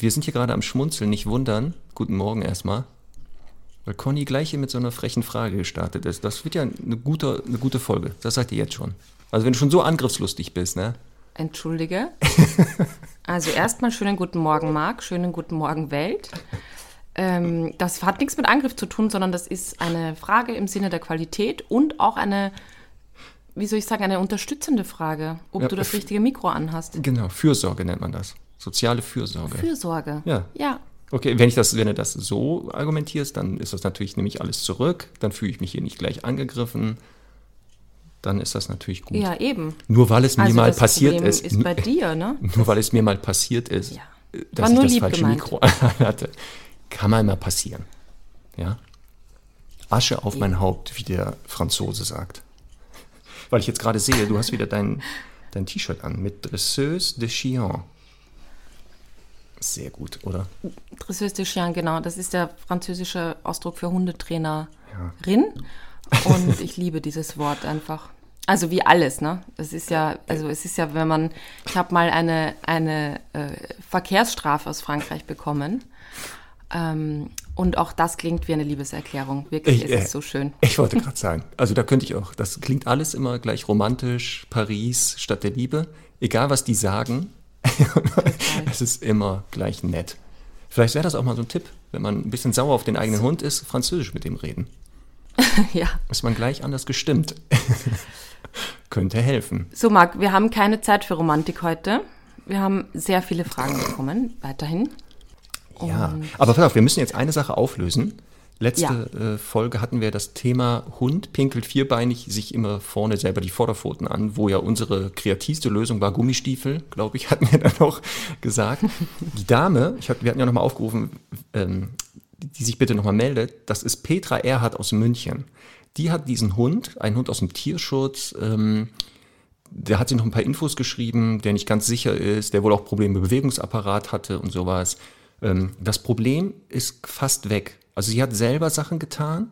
wir sind hier gerade am Schmunzeln, nicht wundern. Guten Morgen erstmal. Weil Conny gleich hier mit so einer frechen Frage gestartet ist. Das wird ja eine gute, eine gute Folge. Das sagt ihr jetzt schon. Also wenn du schon so angriffslustig bist, ne? Entschuldige. Also erstmal schönen guten Morgen, Marc. Schönen guten Morgen, Welt. Ähm, das hat nichts mit Angriff zu tun, sondern das ist eine Frage im Sinne der Qualität und auch eine, wie soll ich sagen, eine unterstützende Frage, ob Ja, du das richtige Mikro anhast. Genau, Fürsorge nennt man das. Soziale Fürsorge. Fürsorge. Ja. Ja. Okay, wenn, ich das, wenn du das so argumentierst, dann ist das natürlich, nehme ich alles zurück, dann fühle ich mich hier nicht gleich angegriffen, dann ist das natürlich gut. Ja, eben. Nur weil es mir Also mal passiert Problem ist, ist bei dir, ne? nur weil es mir mal passiert ist, Ja. dass ich das falsche gemeint. Mikro hatte, kann mal mal passieren. Ja? Asche auf mein Haupt, wie der Franzose sagt. Weil ich jetzt gerade sehe, du hast wieder dein, dein T-Shirt an mit Dresseuse de Chien. Sehr gut, oder? Dresseuse de Chien, genau. Das ist der französische Ausdruck für Hundetrainerin. Ja. Und ich liebe dieses Wort einfach. Also wie alles, ne? Es ist ja, also es ist ja, wenn man, ich habe mal eine, eine äh, Verkehrsstrafe aus Frankreich bekommen. Ähm, und auch das klingt wie eine Liebeserklärung. Wirklich, Ich, es äh, ist so schön. Ich wollte gerade sagen, also da könnte ich auch, das klingt alles immer gleich romantisch, Paris statt der Liebe. Egal, was die sagen, es ist immer gleich nett. Vielleicht wäre das auch mal so ein Tipp, wenn man ein bisschen sauer auf den eigenen Hund ist, Französisch mit dem reden. ja. Ist man gleich anders gestimmt. Könnte helfen. So, Marc, wir haben keine Zeit für Romantik heute. Wir haben sehr viele Fragen bekommen, weiterhin. Ja, aber pass auf, wir müssen jetzt eine Sache auflösen. Letzte äh, Folge hatten wir das Thema Hund pinkelt vierbeinig sich immer vorne selber die Vorderpfoten an, wo ja unsere kreativste Lösung war Gummistiefel, glaube ich, hatten wir dann noch gesagt. Die Dame, ich hab, wir hatten ja nochmal aufgerufen, ähm, die, sich bitte nochmal meldet, das ist Petra Erhardt aus München. Die hat diesen Hund, einen Hund aus dem Tierschutz, ähm, der hat sich noch ein paar Infos geschrieben, der nicht ganz sicher ist, der wohl auch Probleme mit Bewegungsapparat hatte und sowas. Ähm, das Problem ist fast weg. Also sie hat selber Sachen getan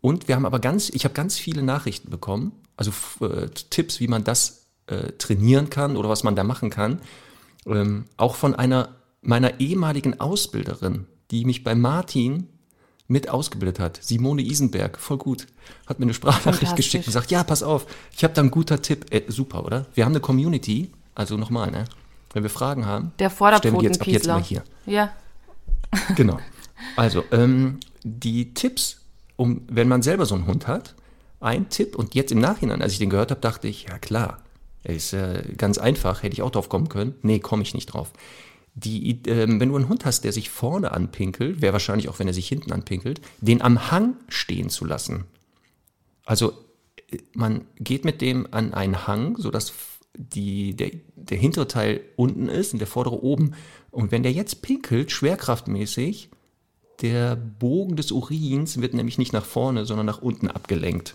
und wir haben aber ganz, ich habe ganz viele Nachrichten bekommen, also äh, Tipps, wie man das äh, trainieren kann oder was man da machen kann. Ähm, auch von einer meiner ehemaligen Ausbilderin, die mich bei Martin mit ausgebildet hat, Simone Isenberg, voll gut, hat mir eine Sprachnachricht geschickt und sagt, ja, pass auf, ich habe da einen guter Tipp. Äh, super, oder? Wir haben eine Community, also nochmal, ne? Wenn wir Fragen haben, Der stellen wir die jetzt ab jetzt mal hier. Ja, Genau. Also, ähm, die Tipps, um, wenn man selber so einen Hund hat, ein Tipp, und jetzt im Nachhinein, als ich den gehört habe, dachte ich, ja klar, er ist äh, ganz einfach, hätte ich auch drauf kommen können. Nee, komme ich nicht drauf. Die, ähm, wenn du einen Hund hast, der sich vorne anpinkelt, wäre wahrscheinlich auch, wenn er sich hinten anpinkelt, den am Hang stehen zu lassen. Also äh, man geht mit dem an einen Hang, sodass die, der, der hintere Teil unten ist und der vordere oben. Und wenn der jetzt pinkelt, schwerkraftmäßig, der Bogen des Urins wird nämlich nicht nach vorne, sondern nach unten abgelenkt.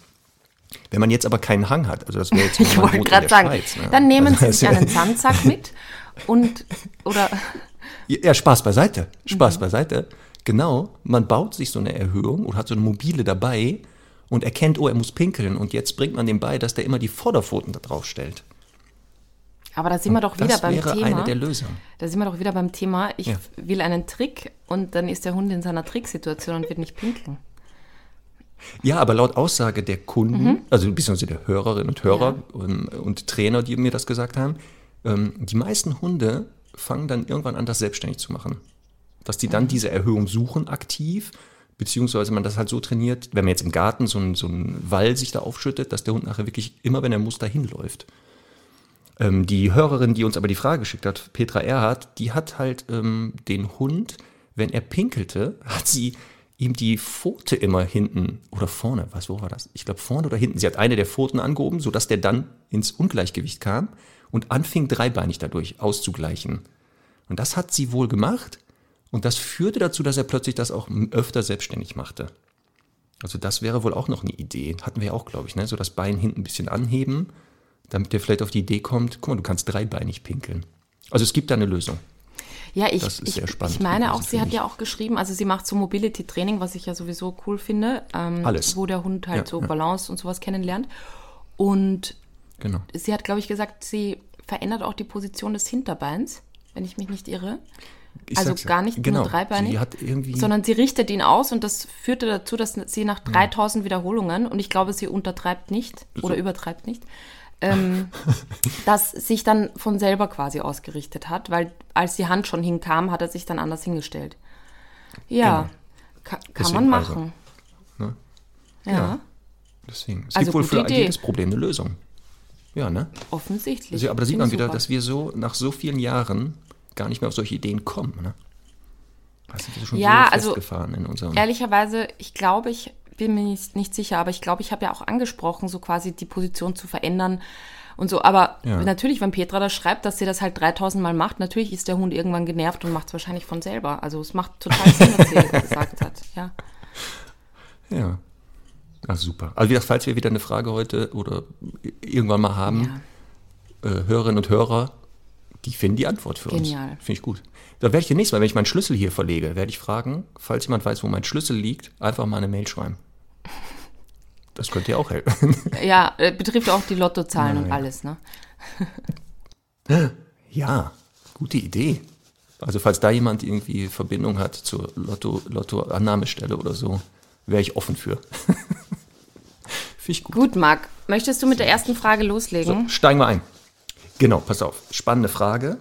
Wenn man jetzt aber keinen Hang hat, also das wäre jetzt ich wollte gerade sagen, Schweiz, ne? dann nehmen Also Sie einen Sandsack mit und, oder, Ja, Spaß beiseite. Spaß Mhm. beiseite. Genau, man baut sich so eine Erhöhung und hat so eine mobile dabei und erkennt, oh, er muss pinkeln. Und jetzt bringt man dem bei, dass der immer die Vorderpfoten da drauf stellt. Aber da sind wir doch wieder das beim wäre Thema. eine der Lösungen. Da sind wir doch wieder beim Thema, ich Ja. will einen Trick und dann ist der Hund in seiner Tricksituation und wird nicht pinkeln. Ja, aber laut Aussage der Kunden, also beziehungsweise der Hörerinnen und Hörer ähm, und Trainer, die mir das gesagt haben, ähm, die meisten Hunde fangen dann irgendwann an, das selbstständig zu machen. Dass die dann diese Erhöhung suchen aktiv, beziehungsweise man das halt so trainiert, wenn man jetzt im Garten so einen so einen Wall sich da aufschüttet, dass der Hund nachher wirklich immer, wenn er muss, dahin läuft. Ähm, die Hörerin, die uns aber die Frage geschickt hat, Petra Erhardt, die hat halt ähm, den Hund, wenn er pinkelte, hat sie ihm die Pfote immer hinten oder vorne, was, wo war das? Ich glaube vorne oder hinten. Sie hat eine der Pfoten angehoben, sodass der dann ins Ungleichgewicht kam und anfing dreibeinig dadurch auszugleichen. Und das hat sie wohl gemacht Und das führte dazu, dass er plötzlich das auch öfter selbstständig machte. Also das wäre wohl auch noch eine Idee. Hatten wir ja auch, glaube ich, ne? so das Bein hinten ein bisschen anheben, damit der vielleicht auf die Idee kommt, guck mal, du kannst dreibeinig pinkeln. Also es gibt da eine Lösung. Ja, ich, ich, ich meine auch, sie hat ja auch geschrieben, also sie macht so Mobility-Training, was ich ja sowieso cool finde, ähm, Alles. wo der Hund halt Ja, so ja. Balance und sowas kennenlernt. Und Genau. sie hat, glaube ich, gesagt, sie verändert auch die Position des Hinterbeins, wenn ich mich nicht irre. Ich also ja. gar nicht genau. nur dreibeinig, Sie hat irgendwie, sondern sie richtet ihn aus und das führte dazu, dass sie nach Hm. 3000 Wiederholungen, und ich glaube, sie untertreibt nicht oder übertreibt nicht, ähm, dass sich dann von selber quasi ausgerichtet hat, weil als die Hand schon hinkam, hat er sich dann anders hingestellt. Ja, ka kann Deswegen man also, machen. ne? ja, Ja. deswegen. Es Also gibt wohl für Idee. jedes Problem eine Lösung. Ja, ne? offensichtlich. Also, aber da sieht man wieder, super. dass wir so nach so vielen Jahren gar nicht mehr auf solche Ideen kommen. Ne? Wir sind schon Ja, so also, festgefahren in unserem. Ehrlicherweise, ich glaube, ich bin mir nicht, nicht sicher, aber ich glaube, ich habe ja auch angesprochen, so quasi die Position zu verändern und so. Aber Ja. natürlich, wenn Petra das schreibt, dass sie das halt 3000 Mal macht, natürlich ist der Hund irgendwann genervt und macht es wahrscheinlich von selber. Also es macht total Sinn, was sie gesagt hat. Ja. Ja. Ah, super. Also wie gesagt, falls wir wieder eine Frage heute oder irgendwann mal haben, äh, Hörerinnen und Hörer, die finden die Antwort für Genial. uns. Finde ich gut. Da werde ich demnächst mal, wenn ich meinen Schlüssel hier verlege, werde ich fragen, falls jemand weiß, wo mein Schlüssel liegt, einfach mal eine Mail schreiben. Das könnte ja auch helfen. Ja, äh, betrifft auch die Lottozahlen und Nein. alles, ne? ja, gute Idee. Also falls da jemand irgendwie Verbindung hat zur Lotto, Lotto-Annahmestelle oder so, wäre ich offen für. Finde ich gut. Gut, Marc, möchtest du mit der ersten Frage loslegen? So, steigen wir ein. Genau, pass auf. Spannende Frage.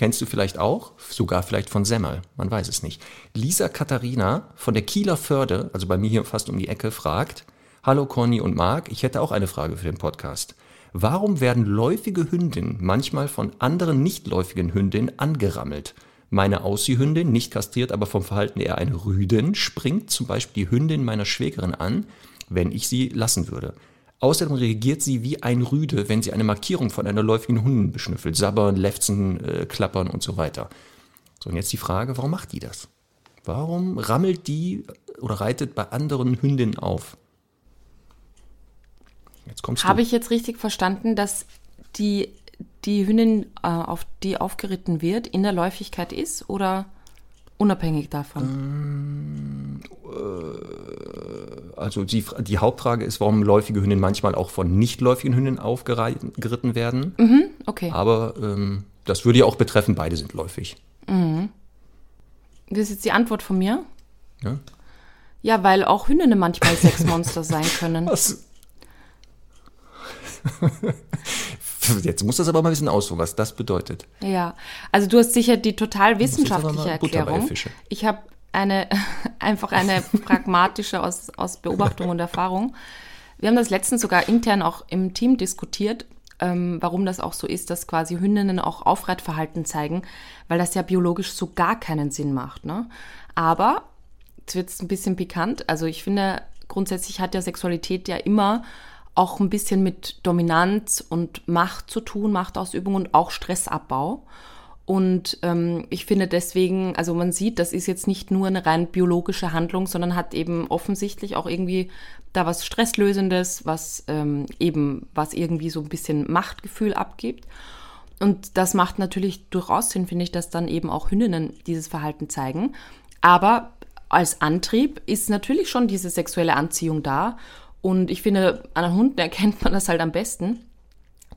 Kennst du vielleicht auch, sogar vielleicht von Semmel, man weiß es nicht. Lisa Katharina von der Kieler Förde, also bei mir hier fast um die Ecke, fragt, Hallo Conny und Marc, ich hätte auch eine Frage für den Podcast. Warum werden läufige Hündinnen manchmal von anderen nichtläufigen Hündinnen angerammelt? Meine Aussie-Hündin, nicht kastriert, aber vom Verhalten eher eine Rüdin, springt zum Beispiel die Hündin meiner Schwägerin an, wenn ich sie lassen würde. Außerdem reagiert sie wie ein Rüde, wenn sie eine Markierung von einer läufigen Hundin beschnüffelt. Sabbern, lefzen, äh, klappern und so weiter. So, und jetzt die Frage, warum macht die das? Warum rammelt die oder reitet bei anderen Hündinnen auf? Jetzt kommst Habe ich jetzt richtig verstanden, dass die, die Hündin, äh, auf die aufgeritten wird, in der Läufigkeit ist oder unabhängig davon? Also die, die Hauptfrage ist, warum läufige Hündinnen manchmal auch von nicht läufigen Hündinnen aufgeritten werden. Okay. Aber ähm, das würde ja auch betreffen, beide sind läufig. Das ist jetzt die Antwort von mir. Ja? Ja, weil auch Hündinnen manchmal Sexmonster sein können. Was? Jetzt muss das aber mal ein bisschen ausholen, was das bedeutet. Ja, also du hast sicher die total wissenschaftliche Erklärung. Ich habe eine einfach eine pragmatische aus, aus Beobachtung und Erfahrung. Wir haben das letztens sogar intern auch im Team diskutiert, ähm, warum das auch so ist, dass quasi Hündinnen auch Aufreitverhalten zeigen, weil das ja biologisch so gar keinen Sinn macht. Ne? Aber jetzt wird es ein bisschen pikant. Also ich finde, grundsätzlich hat ja Sexualität ja immer auch ein bisschen mit Dominanz und Macht zu tun, Machtausübung und auch Stressabbau. Und ähm, ich finde deswegen, also man sieht, das ist jetzt nicht nur eine rein biologische Handlung, sondern hat eben offensichtlich auch irgendwie da was Stresslösendes, was ähm, eben, was irgendwie so ein bisschen Machtgefühl abgibt. Und das macht natürlich durchaus Sinn, finde ich, dass dann eben auch Hündinnen dieses Verhalten zeigen. Aber als Antrieb ist natürlich schon diese sexuelle Anziehung da. Und ich finde, an Hunden erkennt man das halt am besten,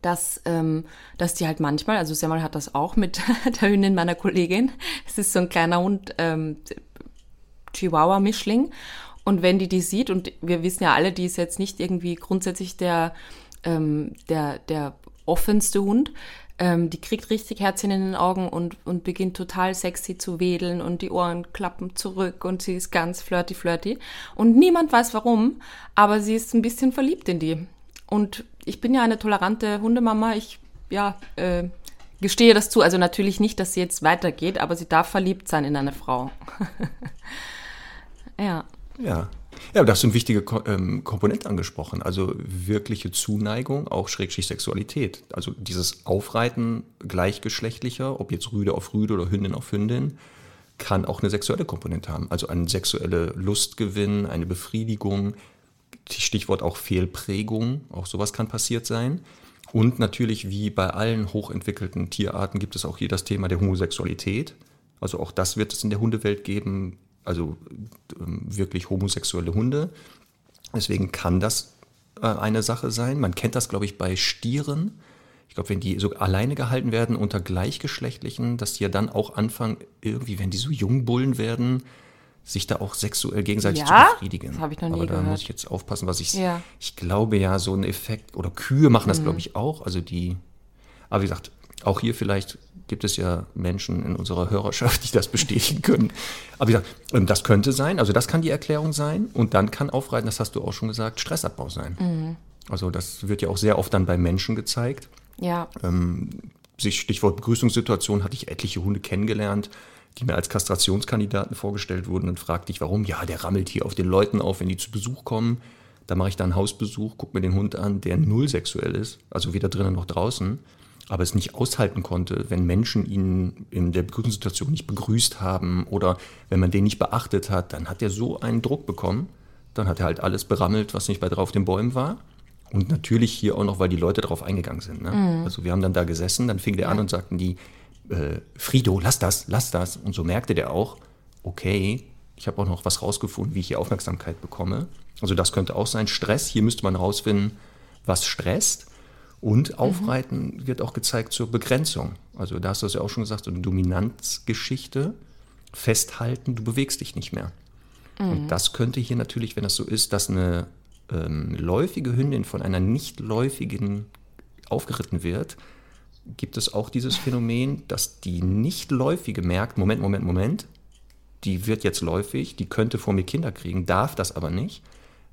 dass, ähm, dass die halt manchmal, also Semmel hat das auch mit der Hündin meiner Kollegin. Es ist so ein kleiner Hund, ähm, Chihuahua-Mischling. Und wenn die die sieht, und wir wissen ja alle, die ist jetzt nicht irgendwie grundsätzlich der, ähm, der, der offenste Hund, ähm, die kriegt richtig Herzchen in den Augen und, und beginnt total sexy zu wedeln und die Ohren klappen zurück und sie ist ganz flirty flirty. Und niemand weiß warum, aber sie ist ein bisschen verliebt in die. Und ich bin ja eine tolerante Hundemama. Ich, ja, äh, gestehe das zu. Also natürlich nicht, dass sie jetzt weitergeht, aber sie darf verliebt sein in eine Frau. ja. Ja. Ja, aber da hast eine wichtige ähm, Komponente angesprochen. Also wirkliche Zuneigung, auch Schrägstrich Sexualität. Also dieses Aufreiten gleichgeschlechtlicher, ob jetzt Rüde auf Rüde oder Hündin auf Hündin, kann auch eine sexuelle Komponente haben. Also ein sexuelle Lustgewinn, eine Befriedigung, Stichwort auch Fehlprägung, auch sowas kann passiert sein. Und natürlich, wie bei allen hochentwickelten Tierarten, gibt es auch hier das Thema der Homosexualität. Also auch das wird es in der Hundewelt geben, also ähm, wirklich homosexuelle Hunde. Deswegen kann das äh, eine Sache sein. Man kennt das, glaube ich, bei Stieren. Ich glaube, wenn die so alleine gehalten werden unter Gleichgeschlechtlichen, dass die ja dann auch anfangen, irgendwie, wenn die so Jungbullen werden, sich da auch sexuell gegenseitig Ja? zu befriedigen. Das habe ich noch nie Aber da gehört. muss ich jetzt aufpassen, was ich. Ja. Ich glaube ja, so ein Effekt, oder Kühe machen das, Mhm. glaube ich, auch. Also die. Aber wie gesagt, auch hier vielleicht gibt es ja Menschen in unserer Hörerschaft, die das bestätigen können. Aber wie gesagt, ähm, das könnte sein, also das kann die Erklärung sein. Und dann kann aufreiten, das hast du auch schon gesagt, Stressabbau sein. Mhm. Also das wird ja auch sehr oft dann bei Menschen gezeigt Ja, sich Stichwort Begrüßungssituation hatte ich etliche Hunde kennengelernt, die mir als Kastrationskandidaten vorgestellt wurden. Dann fragte ich, warum? Ja, der rammelt hier auf den Leuten auf, wenn die zu Besuch kommen. Da mache ich dann einen Hausbesuch, gucke mir den Hund an, der null sexuell ist, also weder drinnen noch draußen, aber es nicht aushalten konnte, wenn Menschen ihn in der Begrüßungssituation nicht begrüßt haben oder wenn man den nicht beachtet hat, dann hat er so einen Druck bekommen. Dann hat er halt alles berammelt, was nicht bei drauf den Bäumen war. Und natürlich hier auch noch, weil die Leute darauf eingegangen sind. Ne? Also wir haben dann da gesessen, dann fing der an und sagten die, äh, Frido, lass das, lass das. Und so merkte der auch, okay, ich habe auch noch was rausgefunden, wie ich hier Aufmerksamkeit bekomme. Also das könnte auch sein. Stress, hier müsste man rausfinden, was stresst. Und Aufreiten wird auch gezeigt zur Begrenzung. Also da hast du es ja auch schon gesagt, so eine Dominanzgeschichte. Festhalten, du bewegst dich nicht mehr. Und das könnte hier natürlich, wenn das so ist, dass eine ähm, läufige Hündin von einer nicht läufigen aufgeritten wird, gibt es auch dieses Phänomen, dass die nicht läufige merkt, Moment, Moment, Moment, die wird jetzt läufig, die könnte vor mir Kinder kriegen, darf das aber nicht,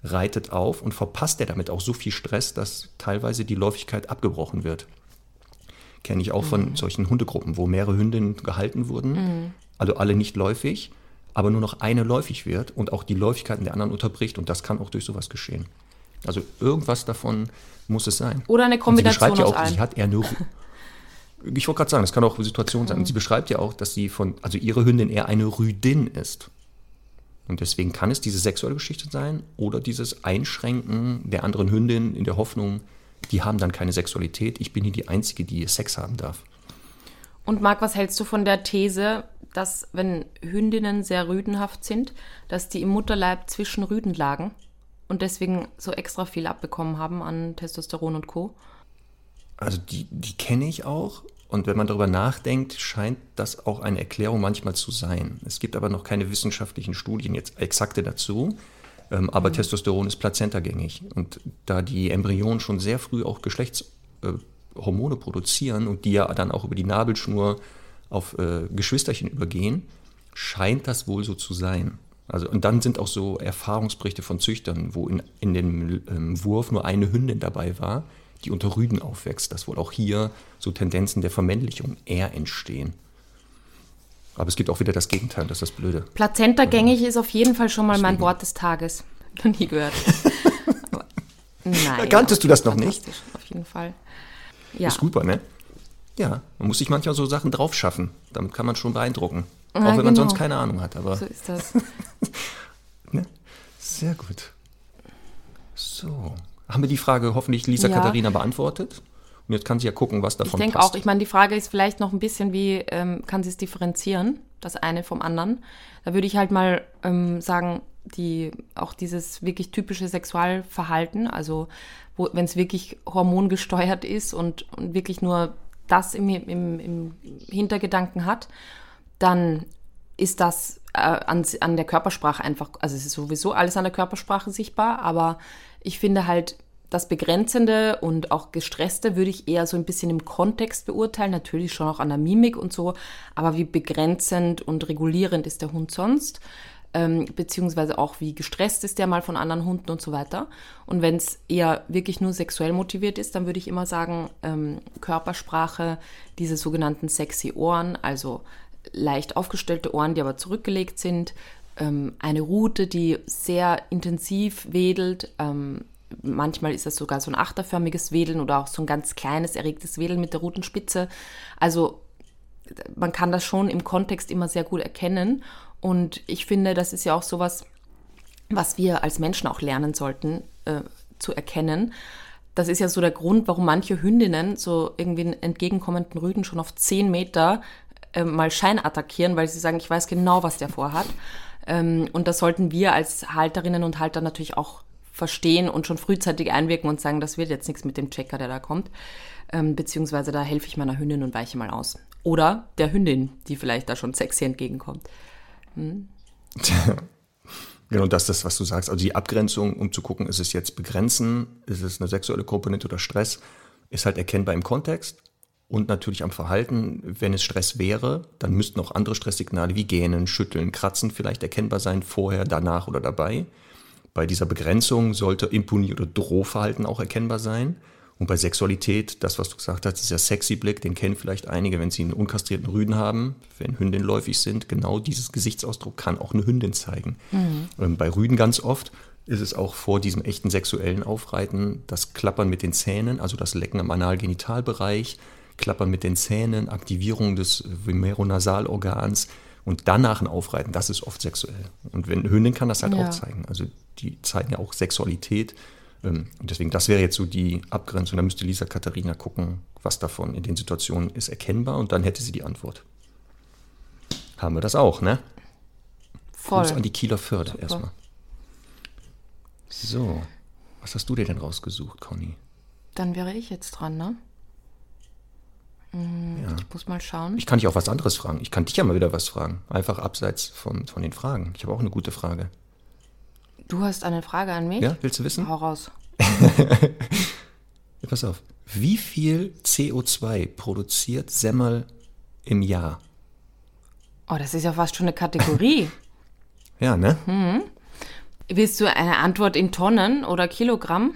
reitet auf und verpasst er damit auch so viel Stress, dass teilweise die Läufigkeit abgebrochen wird. Kenne ich auch von solchen Hundegruppen, wo mehrere Hündinnen gehalten wurden, also alle nicht läufig, aber nur noch eine läufig wird und auch die Läufigkeiten der anderen unterbricht und das kann auch durch sowas geschehen. Also irgendwas davon muss es sein. Oder eine Und sie Kombination beschreibt ja aus auch, allem. sie hat eher eine. Ich wollte gerade sagen, das kann auch eine Situation sein. Und sie beschreibt ja auch, dass sie von, also ihre Hündin eher eine Rüdin ist. Und deswegen kann es diese sexuelle Geschichte sein oder dieses Einschränken der anderen Hündin in der Hoffnung, die haben dann keine Sexualität. Ich bin hier die Einzige, die Sex haben darf. Und Marc, was hältst du von der These, dass wenn Hündinnen sehr rüdenhaft sind, dass die im Mutterleib zwischen Rüden lagen und deswegen so extra viel abbekommen haben an Testosteron und Co.? Also die, die kenne ich auch. Und wenn man darüber nachdenkt, scheint das auch eine Erklärung manchmal zu sein. Es gibt aber noch keine wissenschaftlichen Studien jetzt exakte dazu. Ähm, aber Testosteron ist plazentagängig. Und da die Embryonen schon sehr früh auch Geschlechtshormone Hormone produzieren und die ja dann auch über die Nabelschnur auf äh, Geschwisterchen übergehen, scheint das wohl so zu sein. Also, und dann sind auch so Erfahrungsberichte von Züchtern, wo in, in dem ähm, Wurf nur eine Hündin dabei war, die unter Rüden aufwächst, dass wohl auch hier so Tendenzen der Vermännlichung eher entstehen. Aber es gibt auch wieder das Gegenteil, das ist das Blöde. Plazentagängig ist auf jeden Fall schon mal mein Wort des Tages. Noch nie gehört. Aber, nein. Kanntest du das noch nicht? Auf jeden Fall. Ja. Ist super, ne? Ja, man muss sich manchmal so Sachen drauf schaffen. Damit kann man schon beeindrucken. Ja, auch wenn man genau. sonst keine Ahnung hat. Aber So ist das. ne? sehr gut. So. Haben wir die Frage hoffentlich Lisa Ja. Katharina beantwortet? Und jetzt kann sie ja gucken, was Ich davon denke passt. auch, ich meine, die Frage ist vielleicht noch ein bisschen, wie ähm, kann sie es differenzieren, das eine vom anderen. Da würde ich halt mal ähm, sagen, die, auch dieses wirklich typische Sexualverhalten, also wenn es wirklich hormongesteuert ist und, und wirklich nur das im, im, im Hintergedanken hat, dann ist das äh, an, an der Körpersprache einfach, also es ist sowieso alles an der Körpersprache sichtbar, aber ich finde halt, das Begrenzende und auch Gestresste würde ich eher so ein bisschen im Kontext beurteilen, natürlich schon auch an der Mimik und so, aber wie begrenzend und regulierend ist der Hund sonst, ähm, beziehungsweise auch wie gestresst ist der mal von anderen Hunden und so weiter. Und wenn es eher wirklich nur sexuell motiviert ist, dann würde ich immer sagen, ähm, Körpersprache, diese sogenannten sexy Ohren, also leicht aufgestellte Ohren, die aber zurückgelegt sind, ähm, eine Rute, die sehr intensiv wedelt, ähm, manchmal ist das sogar so ein achterförmiges Wedeln oder auch so ein ganz kleines erregtes Wedeln mit der Rutenspitze. Also man kann das schon im Kontext immer sehr gut erkennen. Und ich finde, das ist ja auch sowas, was wir als Menschen auch lernen sollten äh, zu erkennen. Das ist ja so der Grund, warum manche Hündinnen so irgendwie einen entgegenkommenden Rüden schon auf 10 Meter äh, mal Schein attackieren, weil sie sagen, ich weiß genau, was der vorhat. Ähm, und das sollten wir als Halterinnen und Halter natürlich auch verstehen und schon frühzeitig einwirken und sagen, das wird jetzt nichts mit dem Checker, der da kommt. Ähm, beziehungsweise da helfe ich meiner Hündin und weiche mal aus. Oder der Hündin, die vielleicht da schon sexy entgegenkommt. Hm? Genau, das ist das, was du sagst. Also die Abgrenzung, um zu gucken, ist es jetzt begrenzen, ist es eine sexuelle Komponente oder Stress, ist halt erkennbar im Kontext und natürlich am Verhalten. Wenn es Stress wäre, dann müssten auch andere Stresssignale wie Gähnen, Schütteln, Kratzen vielleicht erkennbar sein, vorher, danach oder dabei. Bei dieser Begrenzung sollte Impunie- oder Drohverhalten auch erkennbar sein. Und bei Sexualität, das, was du gesagt hast, dieser sexy Blick, den kennen vielleicht einige, wenn sie einen unkastrierten Rüden haben, wenn Hündinnen läufig sind. Genau dieses Gesichtsausdruck kann auch eine Hündin zeigen. Mhm. Ähm, bei Rüden ganz oft ist es auch vor diesem echten sexuellen Aufreiten das Klappern mit den Zähnen, also das Lecken am Analgenitalbereich, Klappern mit den Zähnen, Aktivierung des Vimeronasalorgans und danach ein Aufreiten, das ist oft sexuell. Und wenn Hündin kann das halt ja. auch zeigen. Also die zeigen ja auch Sexualität ähm, und deswegen, das wäre jetzt so die Abgrenzung. Da müsste Lisa Katharina gucken, was davon in den Situationen ist erkennbar und dann hätte sie die Antwort. Haben wir das auch, ne? Voll. Gruß an die Kieler Förde Super. erstmal. So, was hast du dir denn rausgesucht, Conny? Dann wäre ich jetzt dran, ne? Hm, ja. Ich muss mal schauen. Ich kann dich auch was anderes fragen. Ich kann dich ja mal wieder was fragen. Einfach abseits von, von den Fragen. Ich habe auch eine gute Frage. Du hast eine Frage an mich? Ja, willst du wissen? Hau raus. ja, pass auf. Wie viel CO2 produziert Semmel im Jahr? Oh, das ist ja fast schon eine Kategorie. ja, ne? Mhm. Willst du eine Antwort in Tonnen oder Kilogramm?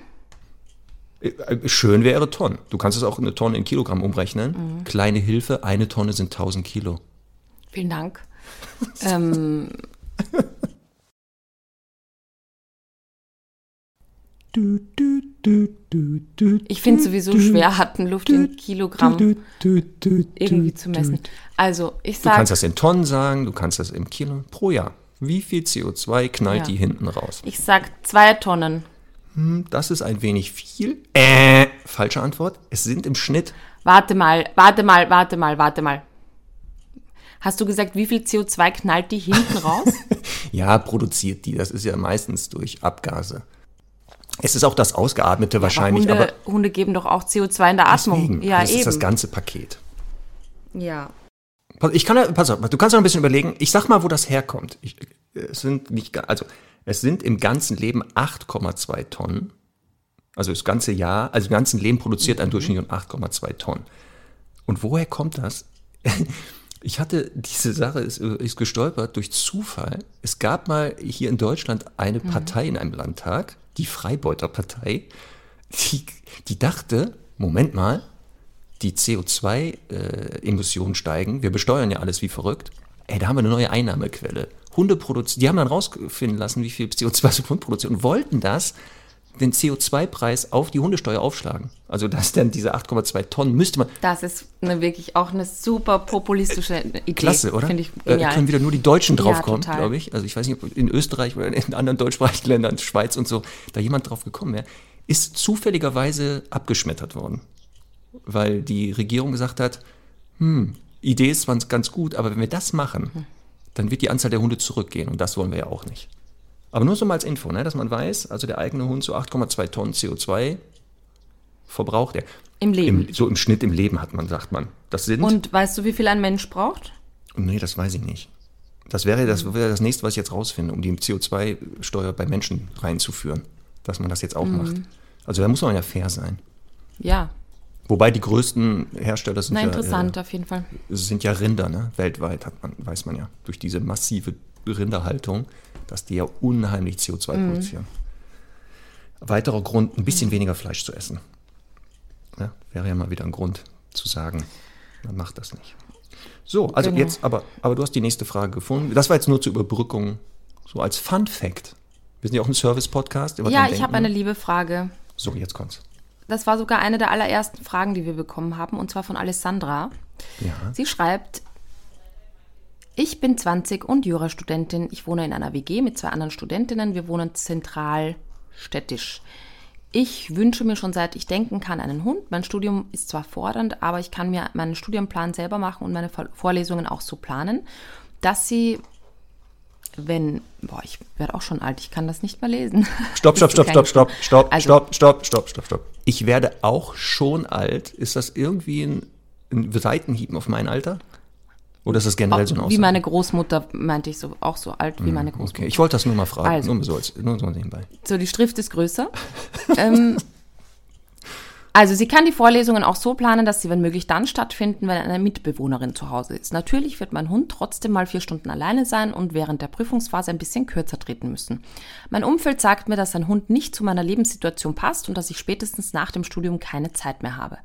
Äh, schön wäre Tonnen. Du kannst es auch eine Tonne in Kilogramm umrechnen. Mhm. Kleine Hilfe, eine Tonne sind 1000 Kilo. Vielen Dank. ähm, Ich finde es sowieso schwer, Hattenluft in Kilogramm irgendwie zu messen. Also, ich sage. Du kannst das in Tonnen sagen, du kannst das im Kilo pro Jahr. Wie viel CO2 knallt ja. die hinten raus? Ich sage zwei Tonnen. Hm, das ist ein wenig viel. Äh, falsche Antwort. Es sind im Schnitt. Warte mal, warte mal, warte mal, warte mal. Hast du gesagt, wie viel CO2 knallt die hinten raus? ja, produziert die. Das ist ja meistens durch Abgase. Es ist auch das Ausgeatmete ja, wahrscheinlich. Aber Hunde, aber Hunde, geben doch auch CO2 in der Atmung. Deswegen, ja, das eben. ist das ganze Paket. Ja. Ich kann, pass auf, du kannst noch ein bisschen überlegen. Ich sag mal, wo das herkommt. Ich, es sind nicht, also es sind im ganzen Leben 8,2 Tonnen. Also das ganze Jahr, also im ganzen Leben produziert ein mhm. Durchschnitt von 8,2 Tonnen. Und woher kommt das? Ich hatte diese Sache ist, ist, gestolpert durch Zufall. Es gab mal hier in Deutschland eine mhm. Partei in einem Landtag, die Freibeuter Partei, die, die dachte, Moment mal, die CO2-Emissionen äh, steigen, wir besteuern ja alles wie verrückt. Ey, da haben wir eine neue Einnahmequelle. Hunde produzieren, die haben dann rausfinden lassen, wie viel CO2 sie produzieren und wollten das den CO2-Preis auf die Hundesteuer aufschlagen. Also das dann diese 8,2 Tonnen müsste man. Das ist eine, wirklich auch eine super populistische Idee. Klasse, oder? Finde ich genial. Äh, können wieder nur die Deutschen draufkommen, ja, glaube ich. Also ich weiß nicht, ob in Österreich oder in anderen deutschsprachigen Ländern, Schweiz und so, da jemand drauf gekommen wäre. Ist zufälligerweise abgeschmettert worden. Weil die Regierung gesagt hat, hm, Idee ist zwar ganz gut, aber wenn wir das machen, hm. Dann wird die Anzahl der Hunde zurückgehen und das wollen wir ja auch nicht. Aber nur so mal als Info, ne, dass man weiß, also der eigene Hund so 8,2 Tonnen CO2 verbraucht er. Im Leben. Im, so im Schnitt im Leben hat man, sagt man. Das sind. Und weißt du, wie viel ein Mensch braucht? Nee, das weiß ich nicht. Das wäre das, wäre das nächste, was ich jetzt rausfinde, um die CO2-Steuer bei Menschen reinzuführen. Dass man das jetzt auch mhm. macht. Also da muss man ja fair sein. Ja. Wobei die größten Hersteller sind Na, ja. interessant, äh, auf jeden Fall. sind ja Rinder, ne? Weltweit hat man, weiß man ja. Durch diese massive Rinderhaltung dass die ja unheimlich CO2 mhm. produzieren. Weiterer Grund, ein bisschen mhm. weniger Fleisch zu essen. Ja, wäre ja mal wieder ein Grund zu sagen, man macht das nicht. So, also genau. jetzt, aber, aber du hast die nächste Frage gefunden. Das war jetzt nur zur Überbrückung, so als Fun Fact. Wir sind ja auch ein Service-Podcast. Ja, ich habe eine liebe Frage. So, jetzt kommt's. Das war sogar eine der allerersten Fragen, die wir bekommen haben, und zwar von Alessandra. Ja. Sie schreibt, ich bin 20 und Jurastudentin. Ich wohne in einer WG mit zwei anderen Studentinnen. Wir wohnen zentral städtisch. Ich wünsche mir schon seit ich denken kann einen Hund. Mein Studium ist zwar fordernd, aber ich kann mir meinen Studienplan selber machen und meine Vorlesungen auch so planen, dass sie, wenn, boah, ich werde auch schon alt, ich kann das nicht mehr lesen. Stopp, stopp, stopp, stopp, stopp, stopp, also, stopp, stopp, stopp, stopp, stopp. Ich werde auch schon alt. Ist das irgendwie ein, ein Seitenhieben auf mein Alter? Oder ist das generell so ein Aussage? Wie meine Großmutter meinte ich so, auch so alt wie hm, meine Großmutter. Okay, ich wollte das nur mal fragen, also, nur, so als, nur so nebenbei. So, die Schrift ist größer. ähm, also sie kann die Vorlesungen auch so planen, dass sie, wenn möglich, dann stattfinden, wenn eine Mitbewohnerin zu Hause ist. Natürlich wird mein Hund trotzdem mal vier Stunden alleine sein und während der Prüfungsphase ein bisschen kürzer treten müssen. Mein Umfeld sagt mir, dass ein Hund nicht zu meiner Lebenssituation passt und dass ich spätestens nach dem Studium keine Zeit mehr habe.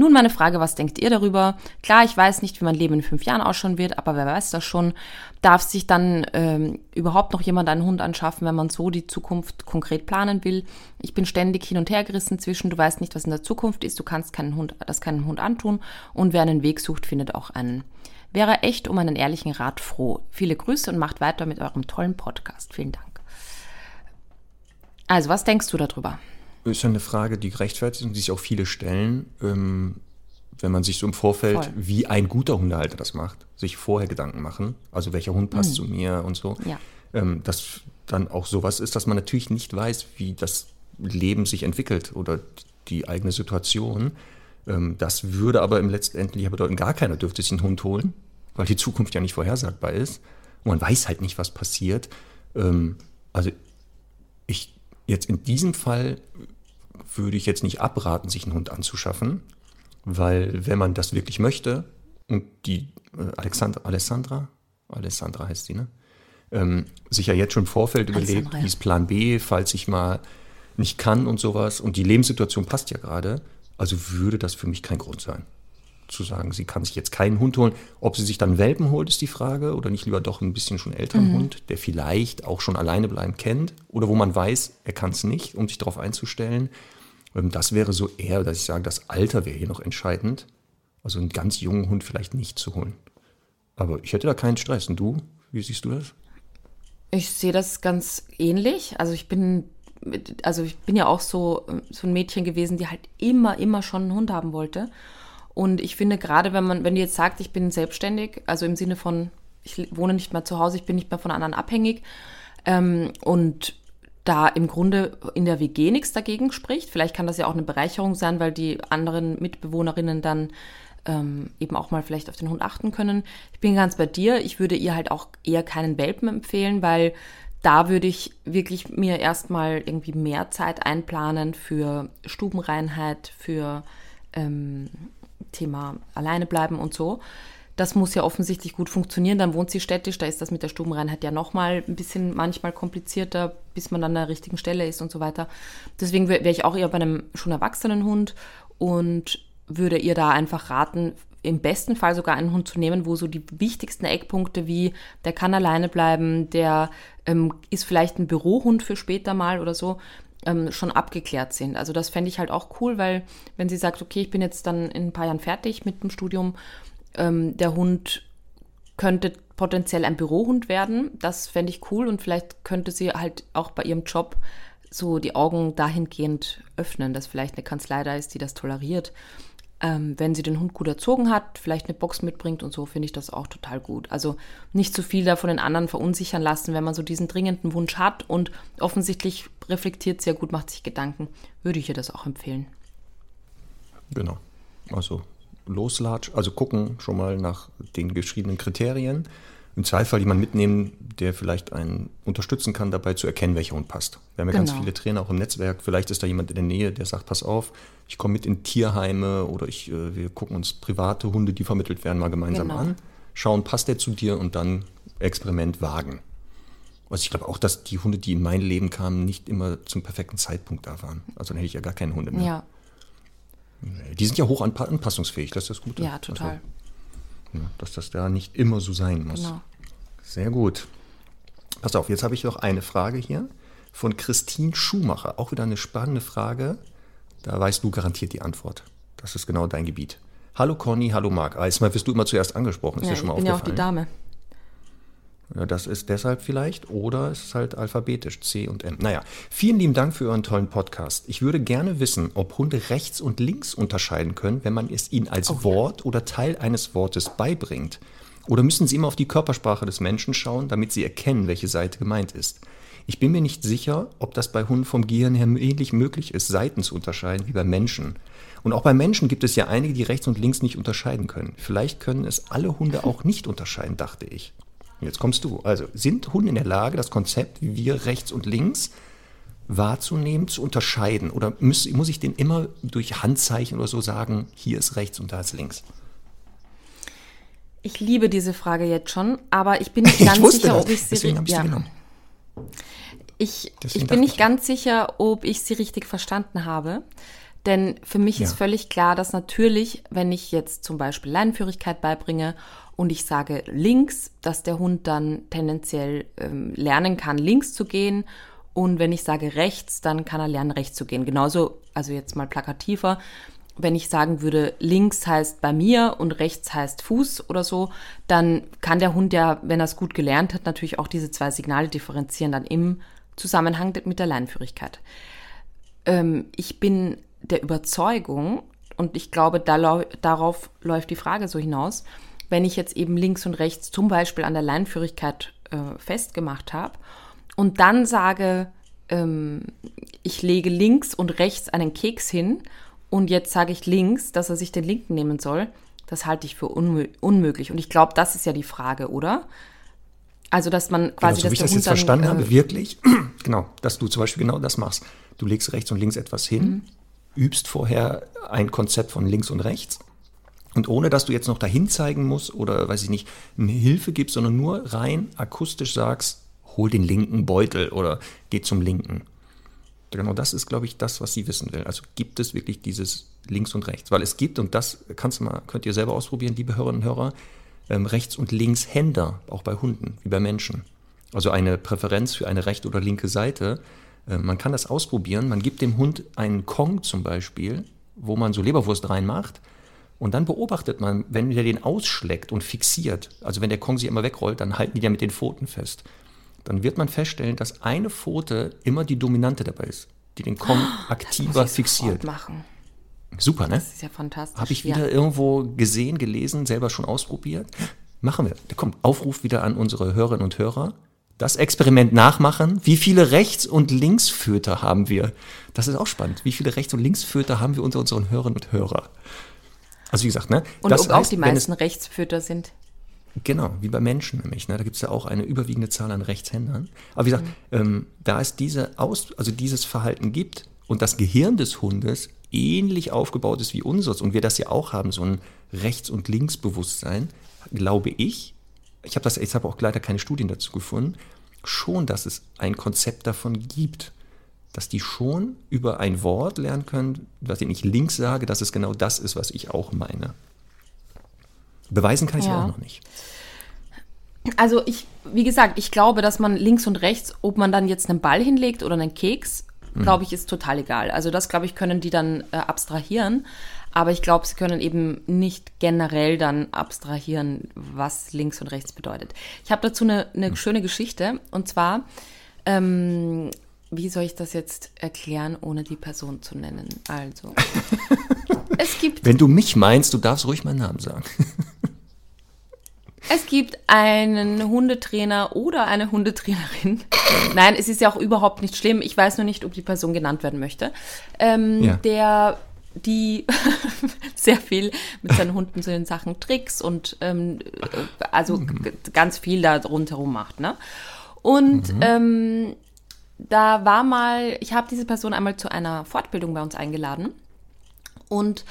Nun meine Frage, was denkt ihr darüber? Klar, ich weiß nicht, wie mein Leben in fünf Jahren ausschauen wird, aber wer weiß das schon. Darf sich dann ähm, überhaupt noch jemand einen Hund anschaffen, wenn man so die Zukunft konkret planen will? Ich bin ständig hin und her gerissen zwischen, du weißt nicht, was in der Zukunft ist, du kannst keinen Hund, das keinen Hund antun und wer einen Weg sucht, findet auch einen. Wäre echt um einen ehrlichen Rat froh. Viele Grüße und macht weiter mit eurem tollen Podcast. Vielen Dank. Also, was denkst du darüber? Ist ja eine Frage, die rechtfertigt und die sich auch viele stellen, ähm, wenn man sich so im Vorfeld, Voll. wie ein guter Hundehalter das macht, sich vorher Gedanken machen, also welcher Hund passt mhm. zu mir und so. Ja. Ähm, dass dann auch sowas ist, dass man natürlich nicht weiß, wie das Leben sich entwickelt oder die eigene Situation. Ähm, das würde aber im letztendlich bedeuten, gar keiner dürfte sich einen Hund holen, weil die Zukunft ja nicht vorhersagbar ist. Und man weiß halt nicht, was passiert. Ähm, also ich jetzt in diesem Fall würde ich jetzt nicht abraten, sich einen Hund anzuschaffen, weil wenn man das wirklich möchte und die äh, Alexandra, Alessandra, Alessandra heißt sie, ne? Ähm, sich ja jetzt schon im Vorfeld überlegt, wie ist Plan B, falls ich mal nicht kann und sowas. Und die Lebenssituation passt ja gerade. Also würde das für mich kein Grund sein zu sagen, sie kann sich jetzt keinen Hund holen. Ob sie sich dann Welpen holt, ist die Frage. Oder nicht lieber doch ein bisschen schon älteren mhm. Hund, der vielleicht auch schon alleine bleiben kennt. Oder wo man weiß, er kann es nicht, um sich darauf einzustellen. Ähm, das wäre so eher, dass ich sage, das Alter wäre hier noch entscheidend. Also einen ganz jungen Hund vielleicht nicht zu holen. Aber ich hätte da keinen Stress. Und du, wie siehst du das? Ich sehe das ganz ähnlich. Also ich bin, also ich bin ja auch so, so ein Mädchen gewesen, die halt immer, immer schon einen Hund haben wollte. Und ich finde gerade, wenn man, wenn du jetzt sagt, ich bin selbstständig, also im Sinne von, ich wohne nicht mehr zu Hause, ich bin nicht mehr von anderen abhängig ähm, und da im Grunde in der WG nichts dagegen spricht. Vielleicht kann das ja auch eine Bereicherung sein, weil die anderen Mitbewohnerinnen dann ähm, eben auch mal vielleicht auf den Hund achten können. Ich bin ganz bei dir. Ich würde ihr halt auch eher keinen Welpen empfehlen, weil da würde ich wirklich mir erstmal irgendwie mehr Zeit einplanen für Stubenreinheit, für ähm, Thema alleine bleiben und so. Das muss ja offensichtlich gut funktionieren. Dann wohnt sie städtisch, da ist das mit der Stubenreinheit ja nochmal ein bisschen manchmal komplizierter, bis man an der richtigen Stelle ist und so weiter. Deswegen wäre ich auch eher bei einem schon erwachsenen Hund und würde ihr da einfach raten, im besten Fall sogar einen Hund zu nehmen, wo so die wichtigsten Eckpunkte wie, der kann alleine bleiben, der ähm, ist vielleicht ein Bürohund für später mal oder so, ähm, schon abgeklärt sind. Also das fände ich halt auch cool, weil wenn sie sagt, okay, ich bin jetzt dann in ein paar Jahren fertig mit dem Studium, ähm, der Hund könnte potenziell ein Bürohund werden, das fände ich cool und vielleicht könnte sie halt auch bei ihrem Job so die Augen dahingehend öffnen, dass vielleicht eine Kanzlei da ist, die das toleriert ähm, wenn sie den Hund gut erzogen hat, vielleicht eine Box mitbringt und so, finde ich das auch total gut. Also nicht zu viel da von den anderen verunsichern lassen, wenn man so diesen dringenden Wunsch hat und offensichtlich reflektiert sehr gut, macht sich Gedanken, würde ich ihr das auch empfehlen. Genau. Also loslatsch, also gucken schon mal nach den geschriebenen Kriterien im Zweifel jemanden mitnehmen, der vielleicht einen unterstützen kann, dabei zu erkennen, welcher Hund passt. Wir haben ja genau. ganz viele Trainer auch im Netzwerk. Vielleicht ist da jemand in der Nähe, der sagt, pass auf, ich komme mit in Tierheime oder ich, äh, wir gucken uns private Hunde, die vermittelt werden, mal gemeinsam genau. an. Schauen, passt der zu dir und dann Experiment wagen. Also ich glaube auch, dass die Hunde, die in mein Leben kamen, nicht immer zum perfekten Zeitpunkt da waren. Also dann hätte ich ja gar keine Hunde mehr. Ja. Die sind ja hoch anpassungsfähig, das ist das Gute. Ja, total. Also, dass das da nicht immer so sein muss. Genau. Sehr gut. Pass auf, jetzt habe ich noch eine Frage hier von Christine Schumacher. Auch wieder eine spannende Frage. Da weißt du garantiert die Antwort. Das ist genau dein Gebiet. Hallo Conny, hallo Marc. Ah, Erstmal wirst du immer zuerst angesprochen, ist Ja, dir schon ich mal bin ja auch die aufgefallen? Dame. Ja, das ist deshalb vielleicht oder es ist halt alphabetisch C und M. Naja, vielen lieben Dank für euren tollen Podcast. Ich würde gerne wissen, ob Hunde rechts und links unterscheiden können, wenn man es ihnen als Wort oder Teil eines Wortes beibringt. Oder müssen sie immer auf die Körpersprache des Menschen schauen, damit sie erkennen, welche Seite gemeint ist? Ich bin mir nicht sicher, ob das bei Hunden vom Gehirn her ähnlich möglich ist, Seiten zu unterscheiden wie bei Menschen. Und auch bei Menschen gibt es ja einige, die rechts und links nicht unterscheiden können. Vielleicht können es alle Hunde auch nicht unterscheiden, dachte ich. Jetzt kommst du. Also, sind Hunde in der Lage, das Konzept, wie wir rechts und links wahrzunehmen, zu unterscheiden? Oder muss, muss ich den immer durch Handzeichen oder so sagen, hier ist rechts und da ist links? Ich liebe diese Frage jetzt schon, aber ich bin nicht ganz sicher, das. ob ich sie Deswegen habe ich ja. sie genommen. Ich, Deswegen ich bin nicht ich. ganz sicher, ob ich sie richtig verstanden habe. Denn für mich ist Ja. völlig klar, dass natürlich, wenn ich jetzt zum Beispiel Leinenführigkeit beibringe und ich sage links, dass der Hund dann tendenziell ähm, lernen kann, links zu gehen. Und wenn ich sage rechts, dann kann er lernen, rechts zu gehen. Genauso, also jetzt mal plakativer, wenn ich sagen würde, links heißt bei mir und rechts heißt Fuß oder so, dann kann der Hund ja, wenn er es gut gelernt hat, natürlich auch diese zwei Signale differenzieren, dann im Zusammenhang mit der Leinenführigkeit. Ähm, ich bin der Überzeugung, und ich glaube, da darauf läuft die Frage so hinaus, wenn ich jetzt eben links und rechts zum Beispiel an der Leinenführigkeit äh, festgemacht habe und dann sage, ähm, ich lege links und rechts einen Keks hin und jetzt sage ich links, dass er sich den linken nehmen soll, das halte ich für unmö unmöglich. Und ich glaube, das ist ja die Frage, oder? Also, dass man Genau, quasi, so wie ich das jetzt verstanden dann, äh, habe, wirklich, genau, dass du zum Beispiel genau das machst. Du legst rechts und links etwas hin, übst vorher ein Konzept von links und rechts und ohne dass du jetzt noch dahin zeigen musst oder, weiß ich nicht, eine Hilfe gibst, sondern nur rein akustisch sagst, hol den linken Beutel oder geh zum linken. Genau das ist, glaube ich, das, was sie wissen will. Also gibt es wirklich dieses links und rechts? Weil es gibt, und das kannst du mal, könnt ihr selber ausprobieren, liebe Hörerinnen und Hörer, ähm, rechts und links Händer, auch bei Hunden, wie bei Menschen. Also eine Präferenz für eine rechte oder linke Seite. Äh, man kann das ausprobieren. Man gibt dem Hund einen Kong zum Beispiel, wo man so Leberwurst reinmacht. Und dann beobachtet man, wenn der den ausschlägt und fixiert, also wenn der Kong sich immer wegrollt, dann halten die ja mit den Pfoten fest. Dann wird man feststellen, dass eine Pfote immer die dominante dabei ist, die den Kong aktiver muss ich fixiert. machen. Super, ne? Das ist ja fantastisch. Habe ich ja. wieder irgendwo gesehen, gelesen, selber schon ausprobiert. Machen wir. Komm, Aufruf wieder an unsere Hörerinnen und Hörer. Das Experiment nachmachen. Wie viele Rechts- und Linksföter haben wir? Das ist auch spannend. Wie viele Rechts- und Linksföter haben wir unter unseren Hörerinnen und Hörern? Also wie gesagt, ne? Und das ob auch heißt, die wenn meisten Rechtsfütter sind. Es, genau, wie bei Menschen nämlich. Ne? Da gibt es ja auch eine überwiegende Zahl an Rechtshändern. Aber wie gesagt, ähm, da es diese Aus, also dieses Verhalten gibt und das Gehirn des Hundes ähnlich aufgebaut ist wie unseres und wir das ja auch haben, so ein Rechts- und Linksbewusstsein, glaube ich, ich habe das, ich habe auch leider keine Studien dazu gefunden, schon, dass es ein Konzept davon gibt, dass die schon über ein Wort lernen können, was ich links sage, dass es genau das ist, was ich auch meine. Beweisen kann ich ja Ja. auch noch nicht. Also ich, wie gesagt, ich glaube, dass man links und rechts, ob man dann jetzt einen Ball hinlegt oder einen Keks, Mhm. glaube ich, ist total egal. Also das, glaube ich, können die dann äh, abstrahieren. Aber ich glaube, sie können eben nicht generell dann abstrahieren, was links und rechts bedeutet. Ich habe dazu eine, Mhm. eine schöne Geschichte. Und zwar, ähm, wie soll ich das jetzt erklären, ohne die Person zu nennen? Also, es gibt Wenn du mich meinst, du darfst ruhig meinen Namen sagen. Es gibt einen Hundetrainer oder eine Hundetrainerin. Nein, es ist ja auch überhaupt nicht schlimm. Ich weiß nur nicht, ob die Person genannt werden möchte. Ähm, Ja. Der, die sehr viel mit seinen Hunden so in Sachen Tricks und ähm, äh, also g- ganz viel da rundherum macht. Ne? Und ähm, da war mal, ich habe diese Person einmal zu einer Fortbildung bei uns eingeladen. Und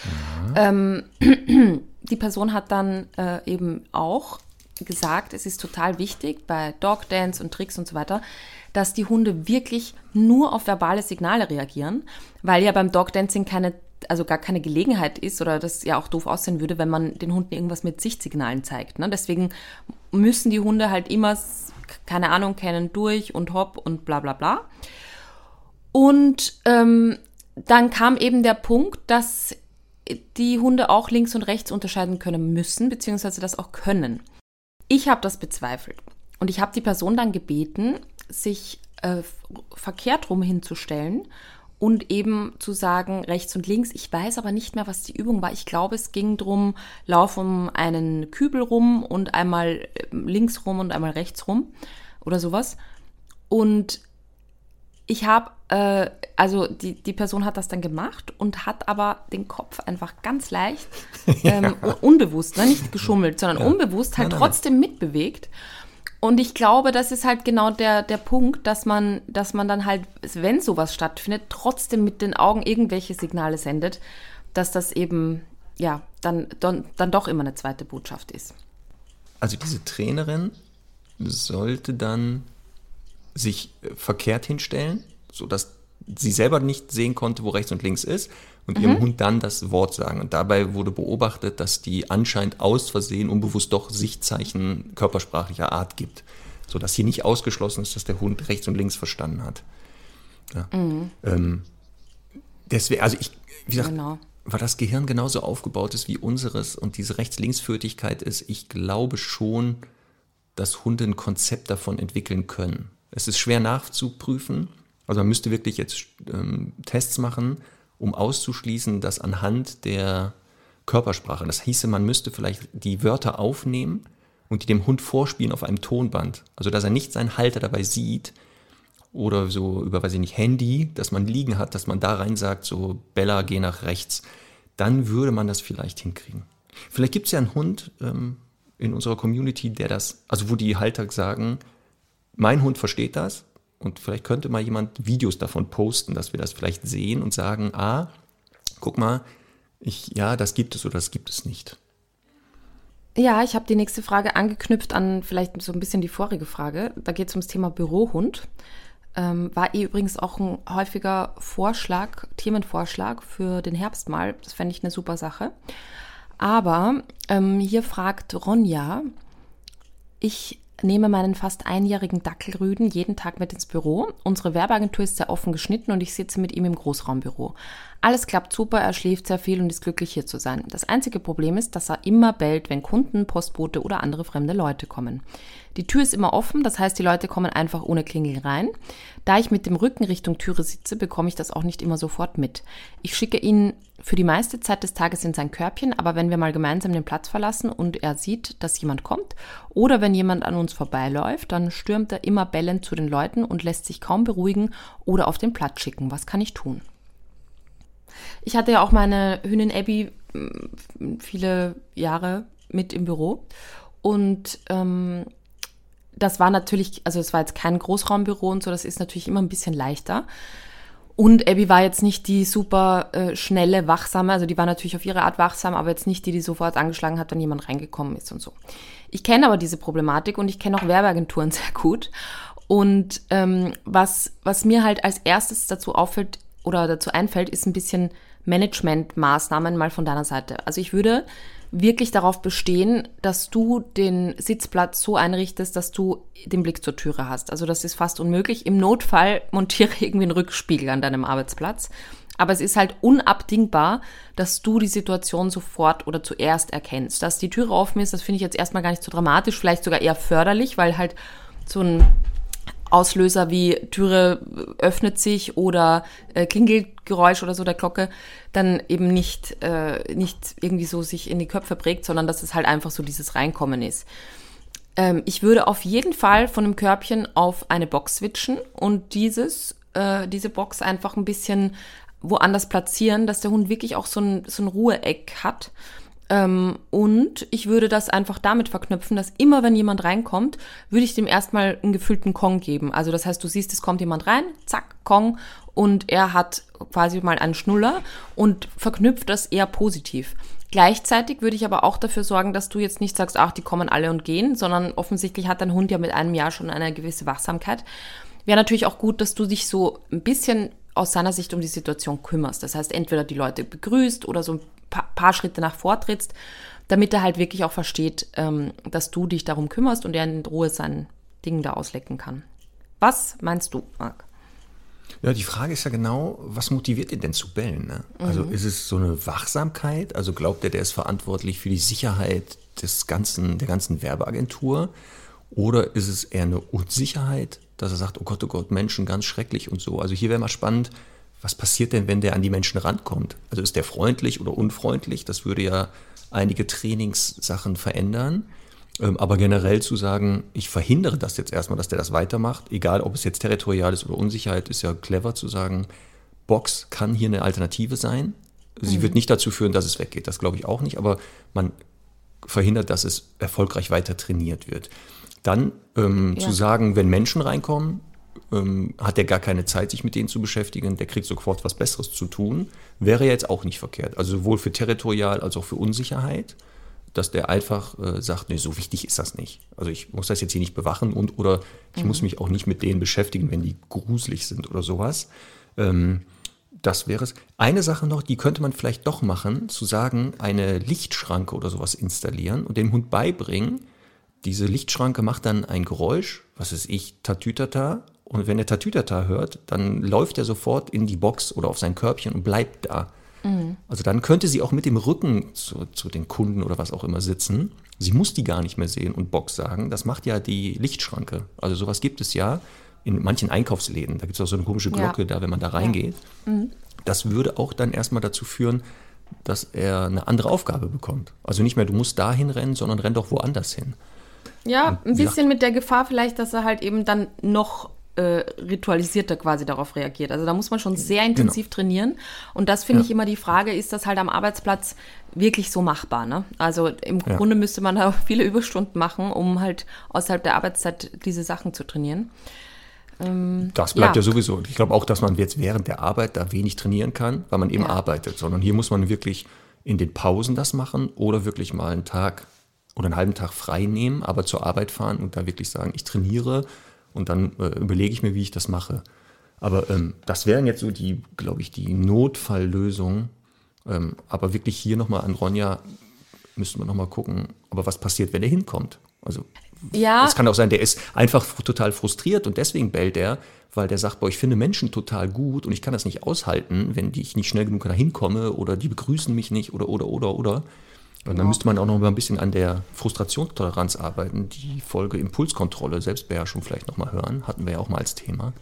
ähm, die Person hat dann äh, eben auch gesagt, es ist total wichtig bei Dog Dance und Tricks und so weiter, dass die Hunde wirklich nur auf verbale Signale reagieren, weil ja beim Dog Dancing keine, also gar keine Gelegenheit ist oder das ja auch doof aussehen würde, wenn man den Hunden irgendwas mit Sichtsignalen zeigt. Ne? Deswegen müssen die Hunde halt immer, keine Ahnung, kennen durch und hopp und bla bla bla. Und ähm, dann kam eben der Punkt, dass die Hunde auch links und rechts unterscheiden können müssen, beziehungsweise das auch können. Ich habe das bezweifelt. Und ich habe die Person dann gebeten, sich äh, verkehrt rum hinzustellen und eben zu sagen rechts und links. Ich weiß aber nicht mehr, was die Übung war. Ich glaube, es ging drum, lauf um einen Kübel rum und einmal äh, links rum und einmal rechts rum oder sowas. Und ich habe, äh, also die, die Person hat das dann gemacht und hat aber den Kopf einfach ganz leicht, ähm, ja. unbewusst, ne, nicht geschummelt, sondern ja. unbewusst halt nein, nein, trotzdem mitbewegt. Und ich glaube, das ist halt genau der, der Punkt, dass man, dass man dann halt, wenn sowas stattfindet, trotzdem mit den Augen irgendwelche Signale sendet, dass das eben, ja, dann, dann, dann doch immer eine zweite Botschaft ist. Also diese Trainerin sollte dann sich verkehrt hinstellen, sodass sie selber nicht sehen konnte, wo rechts und links ist und mhm. ihrem Hund dann das Wort sagen. Und dabei wurde beobachtet, dass die anscheinend aus Versehen unbewusst doch Sichtzeichen körpersprachlicher Art gibt, sodass hier nicht ausgeschlossen ist, dass der Hund rechts und links verstanden hat. Ja. Mhm. Ähm, deswegen, also ich, wie gesagt, genau. weil das Gehirn genauso aufgebaut ist wie unseres und diese Rechts-Links-Führigkeit ist, ich glaube schon, dass Hunde ein Konzept davon entwickeln können. Es ist schwer nachzuprüfen, also man müsste wirklich jetzt ähm, Tests machen, um auszuschließen, dass anhand der Körpersprache, das hieße, man müsste vielleicht die Wörter aufnehmen und die dem Hund vorspielen auf einem Tonband. Also dass er nicht seinen Halter dabei sieht oder so über, weiß ich nicht, Handy, dass man liegen hat, dass man da rein sagt, so Bella, geh nach rechts. Dann würde man das vielleicht hinkriegen. Vielleicht gibt es ja einen Hund ähm, in unserer Community, der das, also wo die Halter sagen, mein Hund versteht das, und vielleicht könnte mal jemand Videos davon posten, dass wir das vielleicht sehen und sagen, ah, guck mal, ich, ja, das gibt es oder das gibt es nicht. Ja, ich habe die nächste Frage angeknüpft an vielleicht so ein bisschen die vorige Frage. Da geht es ums Thema Bürohund. Ähm, war eh übrigens auch ein häufiger Vorschlag, Themenvorschlag für den Herbst mal. Das fände ich eine super Sache. Aber ähm, hier fragt Ronja, ich nehme meinen fast einjährigen Dackelrüden jeden Tag mit ins Büro. Unsere Werbeagentur ist sehr offen geschnitten und ich sitze mit ihm im Großraumbüro. Alles klappt super, er schläft sehr viel und ist glücklich hier zu sein. Das einzige Problem ist, dass er immer bellt, wenn Kunden, Postbote oder andere fremde Leute kommen. Die Tür ist immer offen, das heißt, die Leute kommen einfach ohne Klingel rein. Da ich mit dem Rücken Richtung Türe sitze, bekomme ich das auch nicht immer sofort mit. Ich schicke ihn für die meiste Zeit des Tages in sein Körbchen, aber wenn wir mal gemeinsam den Platz verlassen und er sieht, dass jemand kommt oder wenn jemand an uns vorbeiläuft, dann stürmt er immer bellend zu den Leuten und lässt sich kaum beruhigen oder auf den Platz schicken. Was kann ich tun? Ich hatte ja auch meine Hündin Abby mm, viele Jahre mit im Büro und ähm, das war natürlich, also es war jetzt kein Großraumbüro und so, das ist natürlich immer ein bisschen leichter. Und Abby war jetzt nicht die super äh, schnelle, wachsame, also die war natürlich auf ihre Art wachsam, aber jetzt nicht die, die sofort angeschlagen hat, wenn jemand reingekommen ist und so. Ich kenne aber diese Problematik und ich kenne auch Werbeagenturen sehr gut. Und ähm, was, was mir halt als erstes dazu auffällt oder dazu einfällt, ist ein bisschen Managementmaßnahmen mal von deiner Seite. Also ich würde wirklich darauf bestehen, dass du den Sitzplatz so einrichtest, dass du den Blick zur Türe hast. Also das ist fast unmöglich. Im Notfall montiere irgendwie einen Rückspiegel an deinem Arbeitsplatz. Aber es ist halt unabdingbar, dass du die Situation sofort oder zuerst erkennst. Dass die Türe offen ist, das finde ich jetzt erstmal gar nicht so dramatisch, vielleicht sogar eher förderlich, weil halt so ein Auslöser wie Türe öffnet sich oder äh, Klingelgeräusch oder so der Glocke dann eben nicht, äh, nicht irgendwie so sich in die Köpfe prägt, sondern dass es halt einfach so dieses Reinkommen ist. Ähm, ich würde auf jeden Fall von einem Körbchen auf eine Box switchen und dieses, äh, diese Box einfach ein bisschen woanders platzieren, dass der Hund wirklich auch so ein, so ein Ruheeck hat ähm, und ich würde das einfach damit verknüpfen, dass immer, wenn jemand reinkommt, würde ich dem erstmal einen gefüllten Kong geben. Also das heißt, du siehst, es kommt jemand rein, zack, Kong, und er hat quasi mal einen Schnuller und verknüpft das eher positiv. Gleichzeitig würde ich aber auch dafür sorgen, dass du jetzt nicht sagst, ach, die kommen alle und gehen, sondern offensichtlich hat dein Hund ja mit einem Jahr schon eine gewisse Wachsamkeit. Wäre natürlich auch gut, dass du dich so ein bisschen aus seiner Sicht um die Situation kümmerst. Das heißt, entweder die Leute begrüßt oder so ein paar, paar Schritte nach vortrittst, damit er halt wirklich auch versteht, ähm, dass du dich darum kümmerst und er in Ruhe sein Ding da auslecken kann. Was meinst du, Marc? Ja, die Frage ist ja genau, was motiviert ihn denn zu bellen? Ne? Also ist es so eine Wachsamkeit? Also glaubt er, der ist verantwortlich für die Sicherheit des ganzen, der ganzen Werbeagentur? Oder ist es eher eine Unsicherheit, dass er sagt, oh Gott, oh Gott, Menschen ganz schrecklich und so? Also hier wäre mal spannend, was passiert denn, wenn der an die Menschen rankommt? Also ist der freundlich oder unfreundlich? Das würde ja einige Trainingssachen verändern. Ähm, aber generell zu sagen, ich verhindere das jetzt erstmal, dass der das weitermacht, egal ob es jetzt territorial ist oder Unsicherheit, ist ja clever zu sagen, Box kann hier eine Alternative sein. Sie mhm. wird nicht dazu führen, dass es weggeht, das glaube ich auch nicht, aber man verhindert, dass es erfolgreich weiter trainiert wird. Dann ähm, ja. zu sagen, wenn Menschen reinkommen, ähm, hat er gar keine Zeit, sich mit denen zu beschäftigen, der kriegt sofort was Besseres zu tun, wäre jetzt auch nicht verkehrt. Also sowohl für territorial als auch für Unsicherheit dass der einfach äh, sagt, nee, so wichtig ist das nicht. Also ich muss das jetzt hier nicht bewachen und oder ich mhm. muss mich auch nicht mit denen beschäftigen, wenn die gruselig sind oder sowas. Ähm, das wäre es. Eine Sache noch, die könnte man vielleicht doch machen, zu sagen, eine Lichtschranke oder sowas installieren und dem Hund beibringen, diese Lichtschranke macht dann ein Geräusch, was ist ich, Tatütata. Und wenn er Tatütata hört, dann läuft er sofort in die Box oder auf sein Körbchen und bleibt da. Mhm. Also dann könnte sie auch mit dem Rücken zu, zu, den Kunden oder was auch immer sitzen. Sie muss die gar nicht mehr sehen und Box sagen. Das macht ja die Lichtschranke. Also sowas gibt es ja in manchen Einkaufsläden. Da gibt es auch so eine komische Glocke ja. da, wenn man da reingeht. Ja. Mhm. Das würde auch dann erstmal dazu führen, dass er eine andere Aufgabe bekommt. Also nicht mehr, du musst dahin rennen, sondern renn doch woanders hin. Ja, ein bisschen mit der Gefahr vielleicht, dass er halt eben dann noch äh, ritualisierter quasi darauf reagiert. Also da muss man schon sehr genau. intensiv genau. trainieren. Und das finde ja. ich immer die Frage, ist das halt am Arbeitsplatz wirklich so machbar? Ne? Also im ja. Grunde müsste man da viele Überstunden machen, um halt außerhalb der Arbeitszeit diese Sachen zu trainieren. Ähm, das bleibt ja. ja sowieso. Ich glaube auch, dass man jetzt während der Arbeit da wenig trainieren kann, weil man eben arbeitet, sondern hier muss man wirklich in den Pausen das machen oder wirklich mal einen Tag oder einen halben Tag frei nehmen, aber zur Arbeit fahren und da wirklich sagen, ich trainiere und dann äh, überlege ich mir, wie ich das mache. Aber ähm, das wären jetzt so die, glaube ich, die Notfalllösungen. Ähm, aber wirklich hier nochmal an Ronja müssten wir nochmal gucken, aber was passiert, wenn er hinkommt? Also ja. es kann auch sein, der ist einfach total frustriert und deswegen bellt er, weil der sagt, boah, ich finde Menschen total gut und ich kann das nicht aushalten, wenn ich nicht schnell genug dahin komme oder die begrüßen mich nicht oder oder oder oder. Und dann müsste man auch noch mal ein bisschen an der Frustrationstoleranz arbeiten. Die Folge Impulskontrolle, Selbstbeherrschung vielleicht noch mal hören, hatten wir ja auch mal als Thema.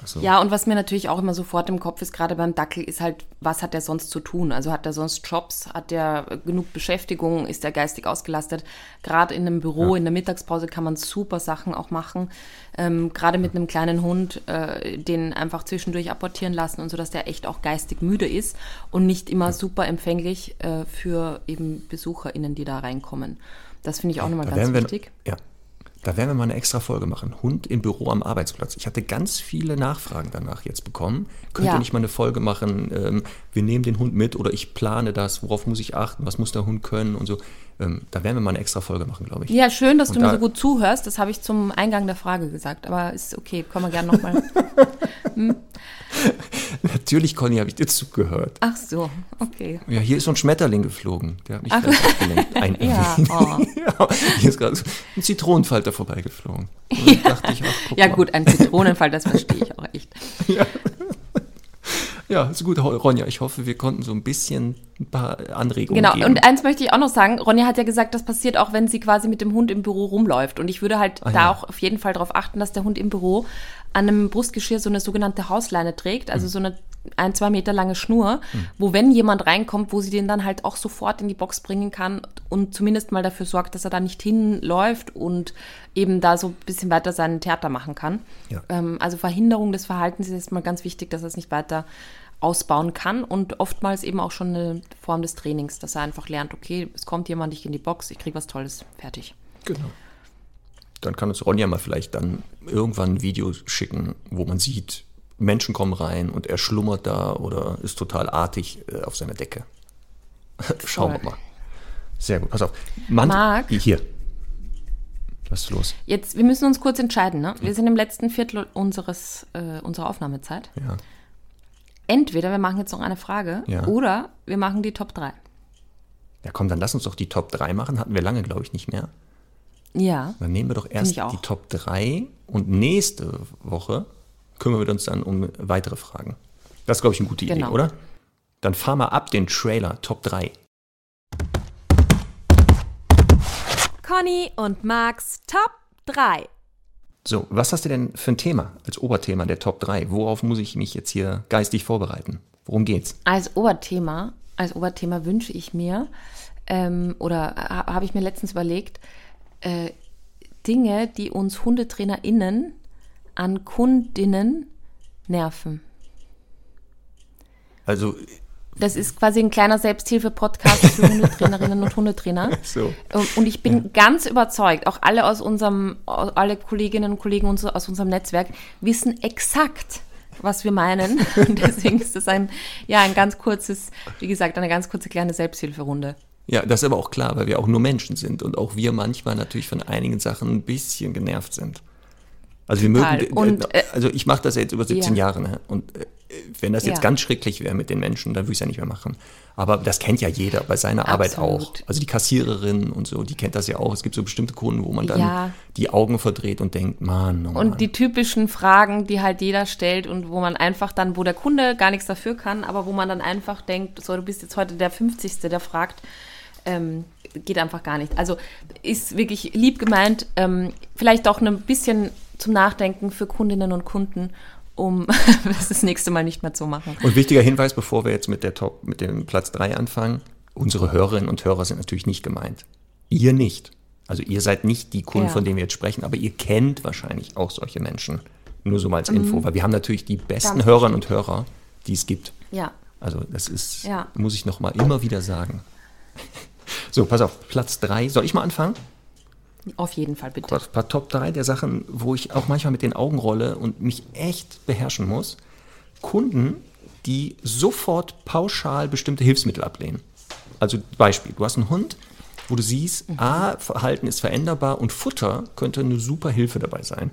Also. Ja, und was mir natürlich auch immer sofort im Kopf ist, gerade beim Dackel, ist halt, was hat der sonst zu tun? Also hat der sonst Jobs? Hat der genug Beschäftigung? Ist der geistig ausgelastet? Gerade in einem Büro, ja. in der Mittagspause kann man super Sachen auch machen. Ähm, gerade mit einem kleinen Hund, äh, den einfach zwischendurch apportieren lassen und so, dass der echt auch geistig müde ist und nicht immer super empfänglich äh, für eben BesucherInnen, die da reinkommen. Das finde ich auch nochmal ganz wichtig. ja, da werden wir mal eine extra Folge machen. Hund im Büro am Arbeitsplatz. Ich hatte ganz viele Nachfragen danach jetzt bekommen. Könnt ja. ihr nicht mal eine Folge machen? Ähm, wir nehmen den Hund mit oder ich plane das. Worauf muss ich achten? Was muss der Hund können und so. Ähm, da werden wir mal eine extra Folge machen, glaube ich. Ja, schön, dass und du da, mir so gut zuhörst. Das habe ich zum Eingang der Frage gesagt. Aber ist okay, kommen wir gerne nochmal. hm. Natürlich, Conny, habe ich dir zugehört. Ach so, okay. Ja, hier ist so ein Schmetterling geflogen. Der hat mich abgelenkt. Ein ja, oh. ja, hier ist gerade so ein Zitronenfalter vorbeigeflogen. Ja, ich, ach, ja gut, ein Zitronenfalter, das verstehe ich auch echt. Ja. Ja, ist gut, Ronja. Ich hoffe, wir konnten so ein bisschen ein paar Anregungen genau. geben. Genau, und eins möchte ich auch noch sagen. Ronja hat ja gesagt, das passiert auch, wenn sie quasi mit dem Hund im Büro rumläuft. Und ich würde halt ah, da ja. auch auf jeden Fall darauf achten, dass der Hund im Büro an einem Brustgeschirr so eine sogenannte Hausleine trägt, also mhm. so eine ein, zwei Meter lange Schnur, mhm. wo wenn jemand reinkommt, wo sie den dann halt auch sofort in die Box bringen kann und zumindest mal dafür sorgt, dass er da nicht hinläuft und eben da so ein bisschen weiter seinen Theater machen kann. Ja. Ähm, also Verhinderung des Verhaltens ist mal ganz wichtig, dass er es nicht weiter ausbauen kann und oftmals eben auch schon eine Form des Trainings, dass er einfach lernt, okay, es kommt jemand, ich in die Box, ich kriege was Tolles, fertig. Genau. Dann kann uns Ronja mal vielleicht dann irgendwann ein Video schicken, wo man sieht, Menschen kommen rein und er schlummert da oder ist total artig äh, auf seiner Decke. Schauen wir mal. Sehr gut, pass auf. Mann, Marc, hier. Was ist los? Jetzt, wir müssen uns kurz entscheiden. Ne? Wir sind im letzten Viertel unseres, äh, unserer Aufnahmezeit. Ja. Entweder wir machen jetzt noch eine Frage ja. oder wir machen die Top 3. Ja, komm, dann lass uns doch die Top 3 machen. Hatten wir lange, glaube ich, nicht mehr. Ja. Dann nehmen wir doch erst die Top 3 und nächste Woche kümmern wir uns dann um weitere Fragen. Das ist, glaube ich, eine gute Idee, Genau. oder? Dann fahr mal ab den Trailer, Top 3. Conny und Max Top 3. So, was hast du denn für ein Thema als Oberthema der Top 3? Worauf muss ich mich jetzt hier geistig vorbereiten? Worum geht's? Als Oberthema, als Oberthema wünsche ich mir, ähm, oder ha- habe ich mir letztens überlegt, äh, Dinge, die uns HundetrainerInnen an Kundinnen nerven. Also, Das ist quasi ein kleiner Selbsthilfe-Podcast für Hundetrainerinnen und Hundetrainer. so. Ähm, Und ich bin ganz überzeugt, auch alle aus unserem, alle Kolleginnen und Kollegen aus unserem Netzwerk wissen exakt, was wir meinen. Und deswegen ist das ein, ja, ein ganz kurzes, wie gesagt, eine ganz kurze kleine Selbsthilferunde. Ja, das ist aber auch klar, weil wir auch nur Menschen sind und auch wir manchmal natürlich von einigen Sachen ein bisschen genervt sind. Also wir Total. mögen, Und, äh, also ich mache das ja jetzt über 17 ja. Jahre, ne? Und äh, wenn das jetzt Ja. ganz schrecklich wäre mit den Menschen, dann würde ich es ja nicht mehr machen. Aber das kennt ja jeder bei seiner Arbeit auch. Absolut. Also die Kassiererin und so, die kennt das ja auch. Es gibt so bestimmte Kunden, wo man dann Ja. die Augen verdreht und denkt, Mann, oh Mann. Und die typischen Fragen, die halt jeder stellt und wo man einfach dann, wo der Kunde gar nichts dafür kann, aber wo man dann einfach denkt, so, du bist jetzt heute der 50. der fragt, ähm, geht einfach gar nicht. Also ist wirklich lieb gemeint, ähm, vielleicht auch ein bisschen zum Nachdenken für Kundinnen und Kunden, um das das nächste Mal nicht mehr zu machen. Und wichtiger Hinweis, bevor wir jetzt mit der Top, mit dem Platz 3 anfangen, unsere Hörerinnen und Hörer sind natürlich nicht gemeint. Ihr nicht. Also ihr seid nicht die Kunden, Ja. von denen wir jetzt sprechen, aber ihr kennt wahrscheinlich auch solche Menschen. Nur so mal als Info, weil wir haben natürlich die besten Mhm. Ganz Hörerinnen und Hörer, die es gibt. Ja. Also das ist, Ja. muss ich noch mal immer wieder sagen. So, pass auf, Platz 3. Soll ich mal anfangen? Auf jeden Fall bitte. Gott, paar Top 3 der Sachen, wo ich auch manchmal mit den Augen rolle und mich echt beherrschen muss. Kunden, die sofort pauschal bestimmte Hilfsmittel ablehnen. Also Beispiel, du hast einen Hund, wo du siehst, A, Verhalten ist veränderbar und Futter könnte eine super Hilfe dabei sein.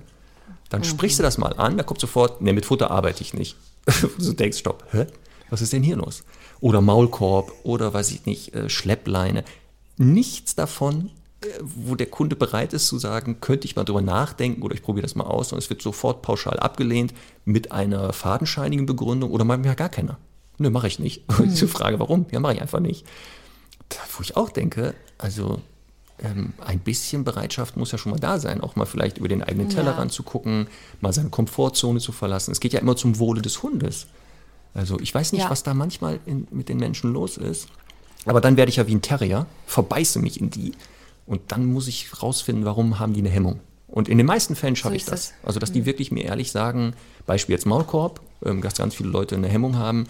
Dann sprichst du das mal an, da kommt sofort, ne, mit Futter arbeite ich nicht. du denkst, stopp, hä? Was ist denn hier los? Oder Maulkorb oder weiß ich nicht, äh, Schleppleine. Nichts davon, äh, wo der Kunde bereit ist zu sagen, könnte ich mal drüber nachdenken oder ich probiere das mal aus und es wird sofort pauschal abgelehnt mit einer fadenscheinigen Begründung oder mal ja gar keiner. Nö, mache ich nicht. Und die Frage, warum? Ja, mache ich einfach nicht. Da, wo ich auch denke, also ähm, ein bisschen Bereitschaft muss ja schon mal da sein, auch mal vielleicht über den eigenen Tellerrand zu gucken, mal seine Komfortzone zu verlassen. Es geht ja immer zum Wohle des Hundes. Also ich weiß nicht, Ja. was da manchmal in, mit den Menschen los ist. Aber dann werde ich ja wie ein Terrier, verbeiße mich in die und dann muss ich rausfinden, warum haben die eine Hemmung. Und in den meisten Fällen schaffe So ich das. es. Also, dass die wirklich mir ehrlich sagen, Beispiel jetzt Maulkorb, ähm, dass ganz viele Leute eine Hemmung haben.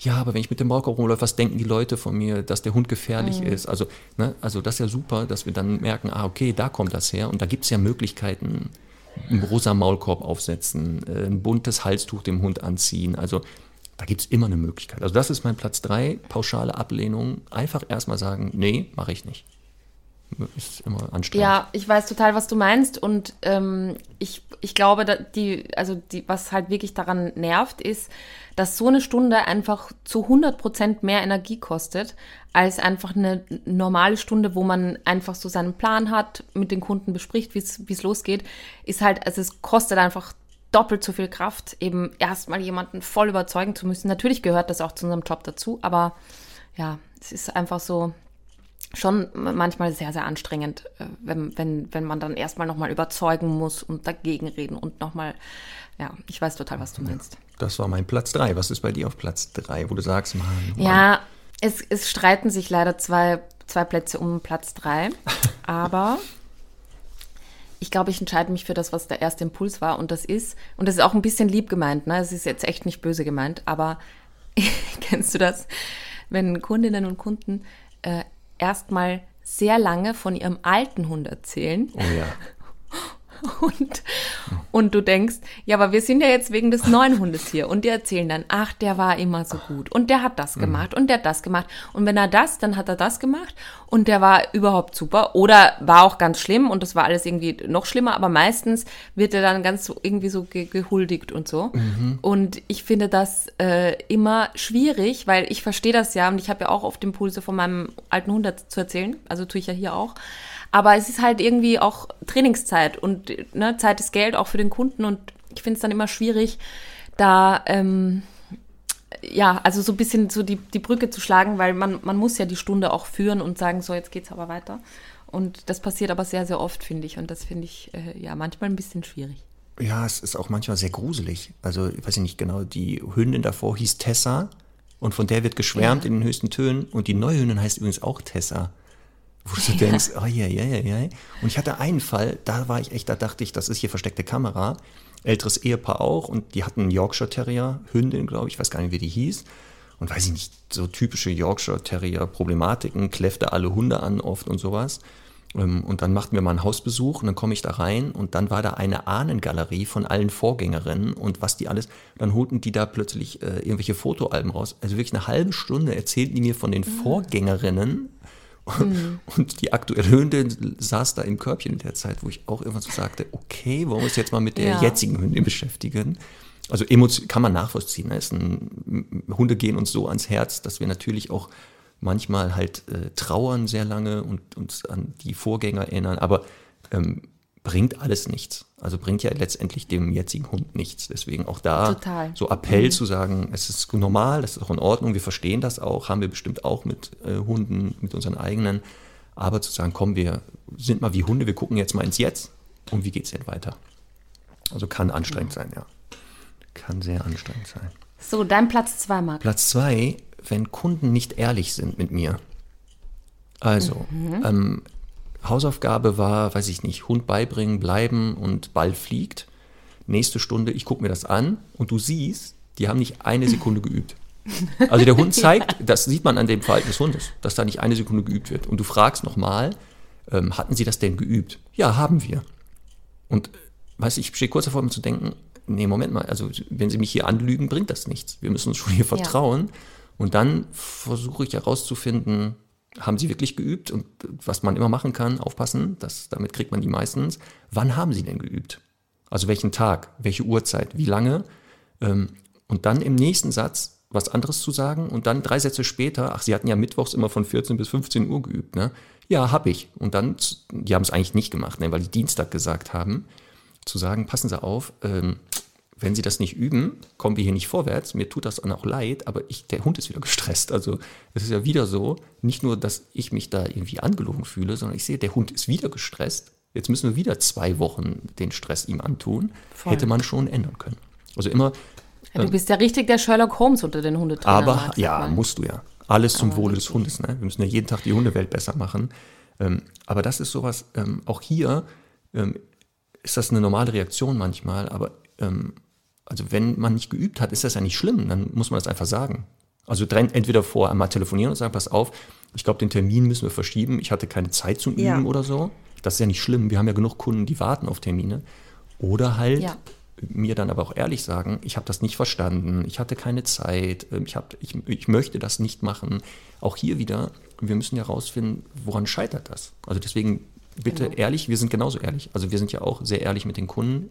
Ja, aber wenn ich mit dem Maulkorb rumläufe, was denken die Leute von mir, dass der Hund gefährlich ist? Also, ne, also das ist ja super, dass wir dann merken, ah, okay, da kommt das her. Und da gibt es ja Möglichkeiten, einen rosa Maulkorb aufsetzen, äh, ein buntes Halstuch dem Hund anziehen. Also da gibt es immer eine Möglichkeit. Also das ist mein Platz 3, pauschale Ablehnung. Einfach erstmal sagen, nee, mache ich nicht. Ist immer anstrengend. Ja, ich weiß total, was du meinst und ähm, ich, ich glaube, die, also die, was halt wirklich daran nervt, ist, dass so eine Stunde einfach zu 100 Prozent mehr Energie kostet, als einfach eine normale Stunde, wo man einfach so seinen Plan hat, mit den Kunden bespricht, wie es losgeht, ist halt, also es kostet einfach doppelt so viel Kraft, eben erstmal jemanden voll überzeugen zu müssen. Natürlich gehört das auch zu unserem Job dazu, aber ja, es ist einfach so, schon manchmal sehr, sehr anstrengend, äh, wenn, wenn, wenn man dann erstmal nochmal überzeugen muss und dagegen reden und nochmal, ja, ich weiß total, was du meinst. Das war mein Platz 3. Was ist bei dir auf Platz 3, wo du sagst, Mann, Mann. Ja, es, es streiten sich leider zwei, zwei Plätze um Platz drei, aber ich glaube, ich entscheide mich für das, was der erste Impuls war und das ist, und das ist auch ein bisschen lieb gemeint, ne? Es ist jetzt echt nicht böse gemeint, aber kennst du das, wenn Kundinnen und Kunden äh, erstmal sehr lange von ihrem alten Hund erzählen Oh ja. und, und du denkst, ja, aber wir sind ja jetzt wegen des neuen Hundes hier. Und die erzählen dann, ach, der war immer so gut. Und der hat das gemacht und der hat das gemacht. Und wenn er das, dann hat er das gemacht. Und der war überhaupt super. Oder war auch ganz schlimm und das war alles irgendwie noch schlimmer. Aber meistens wird er dann ganz so, irgendwie so ge gehuldigt und so. Und ich finde das äh, immer schwierig, weil ich verstehe das ja. Und ich habe ja auch oft Impulse von meinem alten Hund zu erzählen. Also tue ich ja hier auch. Aber es ist halt irgendwie auch Trainingszeit und ne, Zeit ist Geld auch für den Kunden und ich finde es dann immer schwierig, da ähm, ja, also so ein bisschen so die, die Brücke zu schlagen, weil man, man muss ja die Stunde auch führen und sagen, so, jetzt geht's aber weiter. Und das passiert aber sehr, sehr oft, finde ich. Und das finde ich äh, ja manchmal ein bisschen schwierig. Ja, es ist auch manchmal sehr gruselig. Also, ich weiß ich nicht genau, die Hündin davor hieß Tessa und von der wird geschwärmt Ja. in den höchsten Tönen und die neue Hündin heißt übrigens auch Tessa. Wo du so denkst, oh ja, ja, ja, ja. Und ich hatte einen Fall, da war ich echt, da dachte ich, das ist hier versteckte Kamera. Älteres Ehepaar auch und die hatten einen Yorkshire Terrier, Hündin, glaube ich, ich weiß gar nicht, wie die hieß. Und weiß ich nicht, so typische Yorkshire Terrier Problematiken, kläffte alle Hunde an oft und sowas. Ähm, Und dann machten wir mal einen Hausbesuch und dann komme ich da rein und dann war da eine Ahnengalerie von allen Vorgängerinnen und was die alles, dann holten die da plötzlich äh, irgendwelche Fotoalben raus. Also wirklich eine halbe Stunde erzählten die mir von den Vorgängerinnen und die aktuelle Hündin saß da im Körbchen in der Zeit, wo ich auch irgendwann so sagte, okay, wollen wir uns jetzt mal mit der Ja. jetzigen Hündin beschäftigen? Also kann man nachvollziehen. Ne? Ein, Hunde gehen uns so ans Herz, dass wir natürlich auch manchmal halt äh, trauern sehr lange und uns an die Vorgänger erinnern, aber ähm, bringt alles nichts. Also bringt ja letztendlich dem jetzigen Hund nichts. Deswegen auch da Total. so Appell zu sagen, es ist normal, das ist auch in Ordnung, wir verstehen das auch, haben wir bestimmt auch mit äh, Hunden, mit unseren eigenen, aber zu sagen, komm, wir sind mal wie Hunde, wir gucken jetzt mal ins Jetzt und wie geht's denn weiter? Also kann anstrengend sein, ja. Kann sehr anstrengend sein. So, dein Platz zwei, Marc. Platz zwei, wenn Kunden nicht ehrlich sind mit mir. Also, ähm, Hausaufgabe war, weiß ich nicht, Hund beibringen, bleiben und Ball fliegt. Nächste Stunde, ich gucke mir das an und du siehst, die haben nicht eine Sekunde geübt. Also der Hund zeigt, das sieht man an dem Verhalten des Hundes, dass da nicht eine Sekunde geübt wird. Und du fragst nochmal, ähm, hatten sie das denn geübt? Ja, haben wir. Und weißt du, ich stehe kurz davor, mir zu denken, nee, Moment mal, also wenn sie mich hier anlügen, bringt das nichts. Wir müssen uns schon hier vertrauen. Und dann versuche ich herauszufinden, haben sie wirklich geübt? Und was man immer machen kann, aufpassen, das, damit kriegt man die meistens. Wann haben sie denn geübt? Also welchen Tag, welche Uhrzeit, wie lange? Ähm, und dann im nächsten Satz was anderes zu sagen und dann drei Sätze später, ach, sie hatten ja mittwochs immer von 14 bis 15 Uhr geübt, ne? Ja, habe ich. Und dann, die haben es eigentlich nicht gemacht, ne, weil die Dienstag gesagt haben, zu sagen, passen Sie auf, ähm, wenn Sie das nicht üben, kommen wir hier nicht vorwärts. Mir tut das dann auch leid, aber ich, der Hund ist wieder gestresst. Also es ist ja wieder so, nicht nur, dass ich mich da irgendwie angelogen fühle, sondern ich sehe, der Hund ist wieder gestresst. Jetzt müssen wir wieder zwei Wochen den Stress ihm antun. Voll. Hätte man schon ändern können. Also immer, Ja, du bist ja richtig der Sherlock Holmes unter den Hundetrainern. aber sag ja, mal. musst du ja. Alles zum Wohle des Hundes. Ne? Wir müssen ja jeden Tag die Hundewelt besser machen. Ähm, aber das ist sowas, ähm, auch hier ähm, ist das eine normale Reaktion manchmal, aber ähm, also wenn man nicht geübt hat, ist das ja nicht schlimm, dann muss man das einfach sagen. Also entweder vor einmal telefonieren und sagen, pass auf, ich glaube, den Termin müssen wir verschieben, ich hatte keine Zeit zum Üben Ja. oder so. Das ist ja nicht schlimm, wir haben ja genug Kunden, die warten auf Termine. Oder halt Ja. mir dann aber auch ehrlich sagen, ich habe das nicht verstanden, ich hatte keine Zeit, ähm, ich, hab, ich, ich möchte das nicht machen. Auch hier wieder, wir müssen ja rausfinden, woran scheitert das. Also deswegen bitte Genau. ehrlich, wir sind genauso ehrlich. Also wir sind ja auch sehr ehrlich mit den Kunden,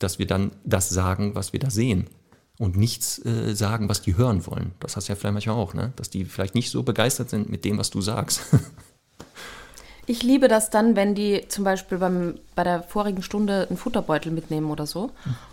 dass wir dann das sagen, was wir da sehen. Und nichts äh, sagen, was die hören wollen. Das hast du ja vielleicht manchmal auch, ne? Dass die vielleicht nicht so begeistert sind mit dem, was du sagst. Ich liebe das dann, wenn die zum Beispiel beim, bei der vorigen Stunde einen Futterbeutel mitnehmen oder so.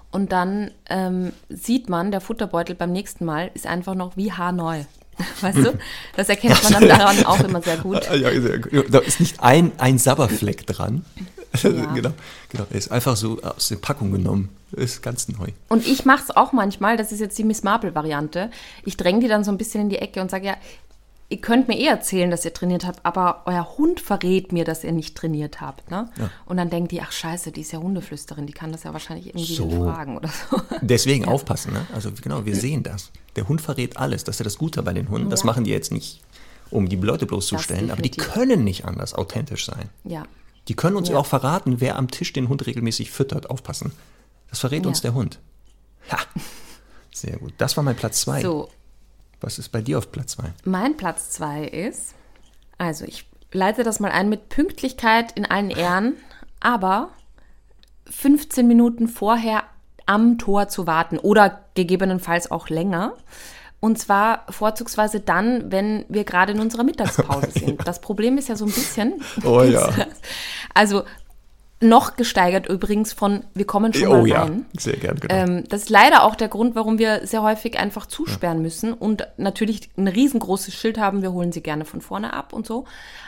Und dann ähm, sieht man, der Futterbeutel beim nächsten Mal ist einfach noch wie haarneu. Weißt du? Das erkennt man dann daran auch immer sehr gut. Ja. Da ist nicht ein, ein Sabberfleck dran. Ja. genau, genau. Er ist einfach so aus der Packung genommen. Ist ganz neu. Und ich mache es auch manchmal, das ist jetzt die Miss Marple-Variante. Ich dränge die dann so ein bisschen in die Ecke und sage, ja, ihr könnt mir eh erzählen, dass ihr trainiert habt, aber euer Hund verrät mir, dass ihr nicht trainiert habt. Ne? Ja. Und dann denkt die, ach scheiße, die ist ja Hundeflüsterin, die kann das ja wahrscheinlich irgendwie So. fragen oder so. Deswegen aufpassen, ne? Also genau, wir sehen das. Der Hund verrät alles. Das ist ja das Gute bei den Hunden. Das machen die jetzt nicht, um die Leute bloßzustellen, aber die können nicht anders authentisch sein. Ja. Die können uns ja. Ja. auch verraten, wer am Tisch den Hund regelmäßig füttert. Aufpassen. Das verrät Ja. uns der Hund. Ha. Sehr gut. Das war mein Platz zwei. So, Was ist bei dir auf Platz zwei? mein Platz zwei ist, also ich leite das mal ein mit Pünktlichkeit in allen Ehren, aber 15 Minuten vorher am Tor zu warten oder gegebenenfalls auch länger. Und zwar vorzugsweise dann, wenn wir gerade in unserer Mittagspause sind. Das Problem ist ja so ein bisschen. Oh ja. Also noch gesteigert übrigens von wir kommen schon oh mal ja, rein. sehr gern, genau. Ähm, das ist leider auch der Grund, warum wir sehr häufig einfach zusperren müssen und natürlich ein riesengroßes Schild haben, wir holen sie gerne von vorne ab und so.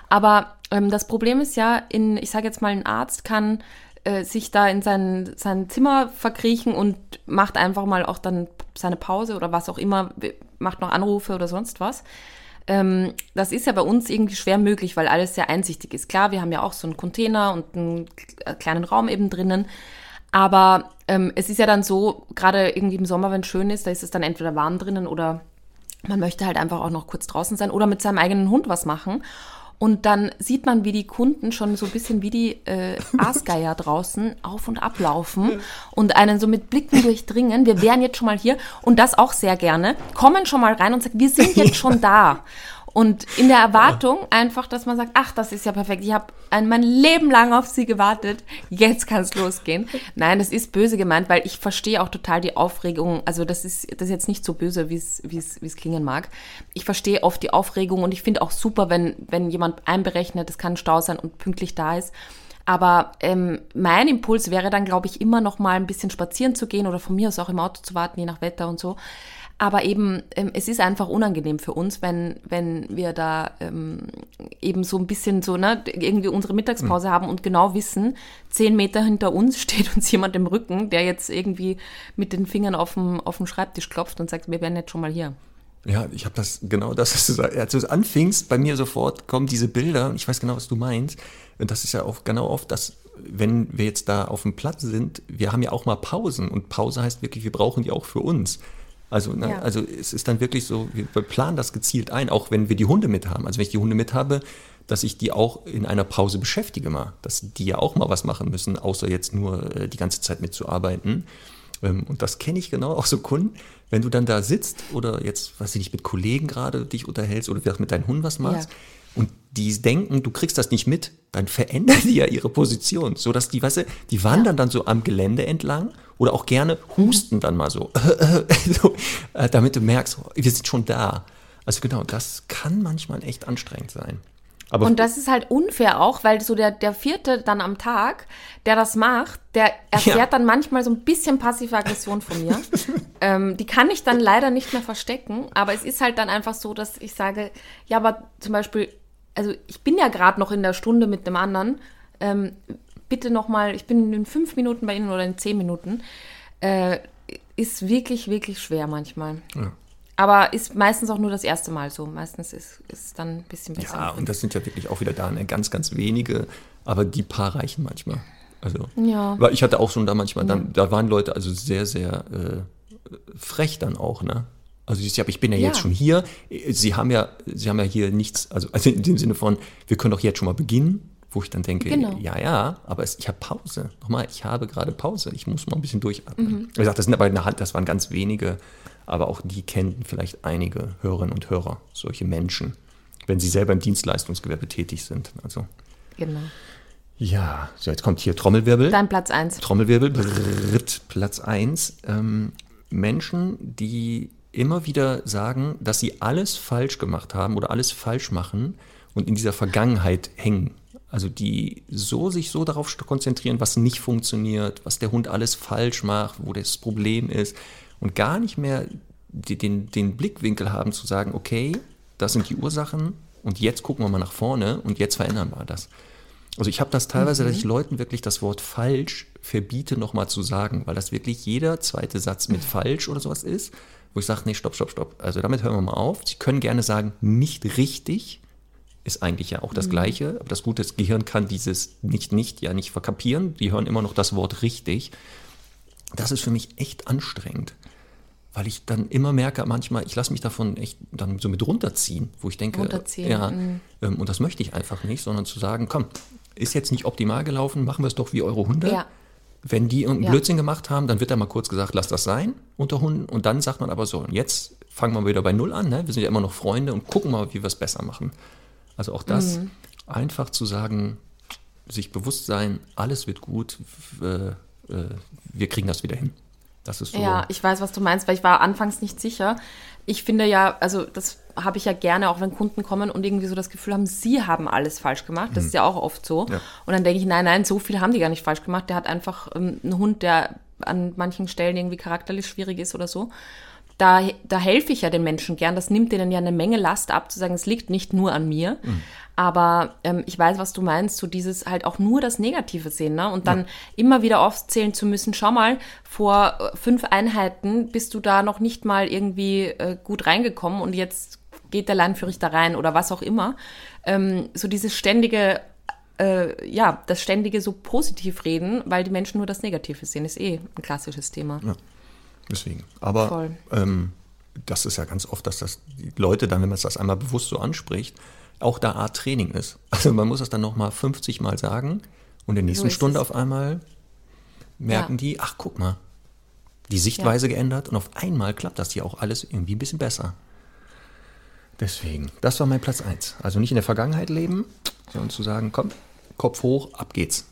Aber ähm, das Problem ist ja, in, ich sage jetzt mal, ein Arzt kann äh, sich da in sein, sein Zimmer verkriechen und macht einfach mal auch dann seine Pause oder was auch immer, macht noch Anrufe oder sonst was. Ähm, das ist ja bei uns irgendwie schwer möglich, weil alles sehr einsichtig ist. Klar, wir haben ja auch so einen Container und einen k- kleinen Raum eben drinnen. Aber ähm, es ist ja dann so, gerade irgendwie im Sommer, wenn es schön ist, da ist es dann entweder warm drinnen oder man möchte halt einfach auch noch kurz draußen sein oder mit seinem eigenen Hund was machen. Und dann sieht man, wie die Kunden schon so ein bisschen wie die äh, Aasgeier draußen auf und ablaufen und einen so mit Blicken durchdringen. Wir wären jetzt schon mal hier und das auch sehr gerne. Kommen schon mal rein und sagen, wir sind jetzt schon da. Und in der Erwartung einfach, dass man sagt, ach, das ist ja perfekt. Ich habe mein Leben lang auf sie gewartet. Jetzt kann es losgehen. Nein, das ist böse gemeint, weil ich verstehe auch total die Aufregung. Also das ist, das ist jetzt nicht so böse, wie es, wie klingen mag. Ich verstehe oft die Aufregung und ich finde auch super, wenn, wenn jemand einberechnet, es kann Stau sein und pünktlich da ist. Aber ähm, mein Impuls wäre dann, glaube ich, immer noch mal ein bisschen spazieren zu gehen oder von mir aus auch im Auto zu warten, je nach Wetter und so. Aber eben, ähm, es ist einfach unangenehm für uns, wenn, wenn wir da ähm, eben so ein bisschen so, ne, irgendwie unsere Mittagspause haben und genau wissen, zehn Meter hinter uns steht uns jemand im Rücken, der jetzt irgendwie mit den Fingern auf dem, auf dem Schreibtisch klopft und sagt, wir wären jetzt schon mal hier. Ja, ich habe das genau das, was du sagst. Als du es anfingst, bei mir sofort kommen diese Bilder und ich weiß genau, was du meinst. Und das ist ja auch genau oft das, wenn wir jetzt da auf dem Platz sind, wir haben ja auch mal Pausen und Pause heißt wirklich, wir brauchen die auch für uns. Also, ne, Ja. also es ist dann wirklich so, wir planen das gezielt ein, auch wenn wir die Hunde mit haben. Also wenn ich die Hunde mit habe, dass ich die auch in einer Pause beschäftige mal, dass die ja auch mal was machen müssen, außer jetzt nur äh, die ganze Zeit mitzuarbeiten. Ähm, Und das kenne ich genau, auch so Kunden, wenn du dann da sitzt oder jetzt, weiß ich nicht, mit Kollegen gerade dich unterhältst oder vielleicht mit deinen Hunden was machst Ja. Und die denken, du kriegst das nicht mit, dann verändern die ja ihre Position, sodass die, weißt du, die wandern dann so am Gelände entlang oder auch gerne husten dann mal so, so äh, damit du merkst, wir sind schon da. Also genau, das kann manchmal echt anstrengend sein. Aber Und das ist halt unfair auch, weil so der, der vierte dann am Tag, der das macht, der erfährt Ja. dann manchmal so ein bisschen passive Aggression von mir. ähm, die kann ich dann leider nicht mehr verstecken, aber es ist halt dann einfach so, dass ich sage, ja, aber zum Beispiel, also ich bin ja gerade noch in der Stunde mit dem anderen, ähm, bitte nochmal, ich bin in fünf Minuten bei Ihnen oder in zehn Minuten, äh, ist wirklich, wirklich schwer manchmal. Ja. Aber ist meistens auch nur das erste Mal so. Meistens ist es dann ein bisschen besser. ja, und das sind ja wirklich auch wieder da ne, ganz, ganz wenige, aber die paar reichen manchmal. Also, Ja. weil ich hatte auch schon da manchmal, dann, da waren Leute also sehr, sehr äh, frech dann auch, ne? Also ich, ich bin ja, jetzt Ja. schon hier. Sie haben ja, Sie haben ja hier nichts, also, also in dem Sinne von, wir können doch jetzt schon mal beginnen, wo ich dann denke, Genau. ja, ja, aber es, ich habe Pause. Nochmal, ich habe gerade Pause. Ich muss mal ein bisschen durchatmen. Mhm. Wie gesagt, das sind aber in der Hand, das waren ganz wenige, aber auch die kennen vielleicht einige Hörerinnen und Hörer, solche Menschen, wenn sie selber im Dienstleistungsgewerbe tätig sind. Also Genau. ja, so jetzt kommt hier Trommelwirbel. Dein Platz 1. Trommelwirbel, brrrt, Platz 1. Ähm, Menschen, die immer wieder sagen, dass sie alles falsch gemacht haben oder alles falsch machen und in dieser Vergangenheit hängen. Also die so sich so darauf konzentrieren, was nicht funktioniert, was der Hund alles falsch macht, wo das Problem ist und gar nicht mehr den, den Blickwinkel haben zu sagen, okay, das sind die Ursachen und jetzt gucken wir mal nach vorne und jetzt verändern wir das. Also ich habe das teilweise, dass ich Leuten wirklich das Wort falsch verbiete, nochmal zu sagen, weil das wirklich jeder zweite Satz mit falsch oder sowas ist, wo ich sage, nee, stopp, stopp, stopp. Also damit hören wir mal auf. Sie können gerne sagen, nicht richtig, ist eigentlich ja auch das Gleiche, aber das Gute, das Gehirn kann dieses nicht, nicht ja nicht verkapieren. Die hören immer noch das Wort richtig. Das ist für mich echt anstrengend, weil ich dann immer merke, manchmal, ich lasse mich davon echt dann so mit runterziehen, wo ich denke, ja, mhm. ähm, und das möchte ich einfach nicht, sondern zu sagen, komm, ist jetzt nicht optimal gelaufen, machen wir es doch wie eure Hunde. Ja. Wenn die einen Ja. Blödsinn gemacht haben, dann wird da mal kurz gesagt, lass das sein unter Hunden. Und dann sagt man aber so, und jetzt fangen wir wieder bei Null an. Ne? Wir sind ja immer noch Freunde und gucken mal, wie wir es besser machen. Also auch das Mhm. einfach zu sagen, sich bewusst sein, alles wird gut, w- äh, äh, wir kriegen das wieder hin. Das ist so. Ja, ich weiß, was du meinst, weil ich war anfangs nicht sicher. Ich finde ja, also das habe ich ja gerne, auch wenn Kunden kommen und irgendwie so das Gefühl haben, sie haben alles falsch gemacht. Das ist ja auch oft so. Ja. Und dann denke ich, nein, nein, so viel haben die gar nicht falsch gemacht. Der hat einfach ähm, einen Hund, der an manchen Stellen irgendwie charakterlich schwierig ist oder so. Da, da helfe ich ja den Menschen gern. Das nimmt denen ja eine Menge Last ab, zu sagen, es liegt nicht nur an mir. Aber ähm, ich weiß, was du meinst, so dieses halt auch nur das Negative sehen. Ne? Und dann immer wieder aufzählen zu müssen, schau mal, vor äh, fünf Einheiten bist du da noch nicht mal irgendwie äh, gut reingekommen und jetzt geht der da rein oder was auch immer. Ähm, so dieses ständige äh, ja, das ständige so positiv reden, weil die Menschen nur das Negative sehen, ist eh ein klassisches Thema. Deswegen. Aber ähm, das ist ja ganz oft, dass das die Leute dann, wenn man das einmal bewusst so anspricht, auch da Art Training ist. Also man muss das dann nochmal 50 Mal sagen und in der nächsten ist Stunde auf einmal merken Ja. die, ach guck mal, die Sichtweise geändert und auf einmal klappt das hier auch alles irgendwie ein bisschen besser. Deswegen, das war mein Platz 1. Also nicht in der Vergangenheit leben, sondern zu sagen, komm, Kopf hoch, ab geht's.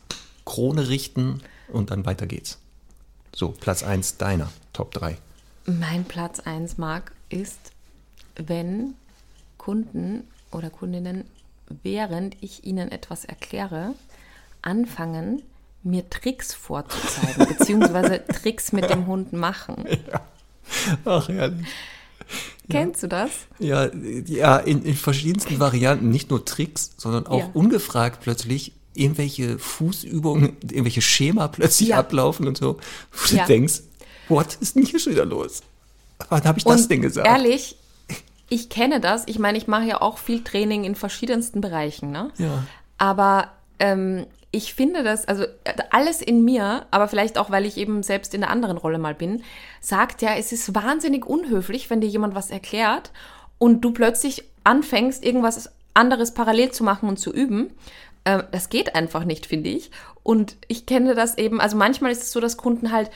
Krone richten und dann weiter geht's. So, Platz 1 deiner, Top 3. Mein Platz 1, Marc, ist, wenn Kunden oder Kundinnen, während ich ihnen etwas erkläre, anfangen, mir Tricks vorzuzeigen, beziehungsweise Tricks mit dem Hund machen. Ach, herrlich. Kennst du das? Ja, ja in, in verschiedensten Varianten, nicht nur Tricks, sondern auch Ja. ungefragt plötzlich irgendwelche Fußübungen, irgendwelche Schema plötzlich Ja. ablaufen und so. Wo du denkst, what ist denn hier schon wieder los? Wann habe ich das Und denn gesagt? Ehrlich, ich kenne das. Ich meine, ich mache ja auch viel Training in verschiedensten Bereichen. Ne? Ja. Aber ähm, ich finde das, also äh, alles in mir, aber vielleicht auch, weil ich eben selbst in der anderen Rolle mal bin, sagt ja, es ist wahnsinnig unhöflich, wenn dir jemand was erklärt und du plötzlich anfängst, irgendwas anderes parallel zu machen und zu üben. Ähm, das geht einfach nicht, finde ich. Und ich kenne das eben, also manchmal ist es so, dass Kunden halt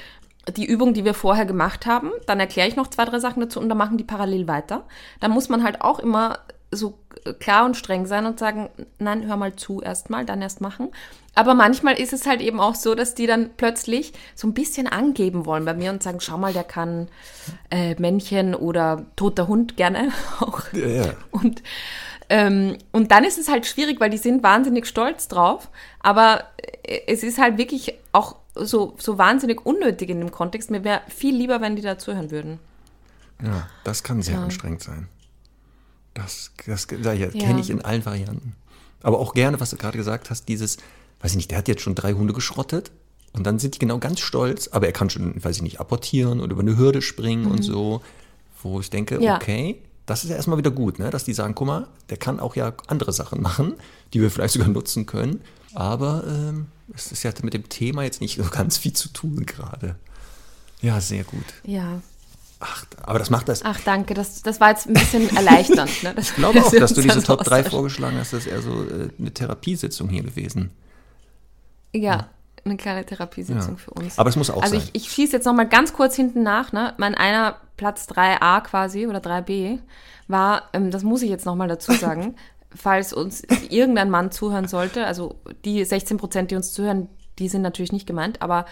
die Übung, die wir vorher gemacht haben, dann erkläre ich noch zwei, drei Sachen dazu und dann machen die parallel weiter. Da muss man halt auch immer so klar und streng sein und sagen, nein, hör mal zu erstmal, dann erst machen. Aber manchmal ist es halt eben auch so, dass die dann plötzlich so ein bisschen angeben wollen bei mir und sagen, schau mal, der kann äh, Männchen oder toter Hund gerne auch. Ja, ja. Und, ähm, und dann ist es halt schwierig, weil die sind wahnsinnig stolz drauf. Aber äh, es ist halt wirklich auch so, so wahnsinnig unnötig in dem Kontext. Mir wäre viel lieber, wenn die da zuhören würden. ja, das kann sehr anstrengend sein. Das, das ich ja, kenne ich in allen Varianten. Aber auch gerne, was du gerade gesagt hast, dieses, weiß ich nicht, der hat jetzt schon drei Hunde geschrottet und dann sind die genau ganz stolz, aber er kann schon, weiß ich nicht, apportieren oder über eine Hürde springen und so, wo ich denke, Mhm. Ja. okay, das ist ja erstmal wieder gut, ne? dass die sagen, guck mal, der kann auch ja andere Sachen machen, die wir vielleicht sogar nutzen können, aber ähm, es ist ja mit dem Thema jetzt nicht so ganz viel zu tun gerade. Ja, sehr gut. Ja. Ach, aber das macht das. Ach, danke. Das, das war jetzt ein bisschen erleichternd. Ne? Das, Ich glaube auch, dass du diese Top 3 austauschen. vorgeschlagen hast, das ist eher so äh, eine Therapiesitzung hier gewesen. Ja, eine kleine Therapiesitzung Ja. für uns. Aber es muss auch also sein. ich, ich schieße jetzt noch mal ganz kurz hinten nach. Ne? Mein einer Platz 3a quasi oder 3b war, ähm, das muss ich jetzt noch mal dazu sagen, falls uns irgendein Mann zuhören sollte, also die 16 Prozent, die uns zuhören, die sind natürlich nicht gemeint, aber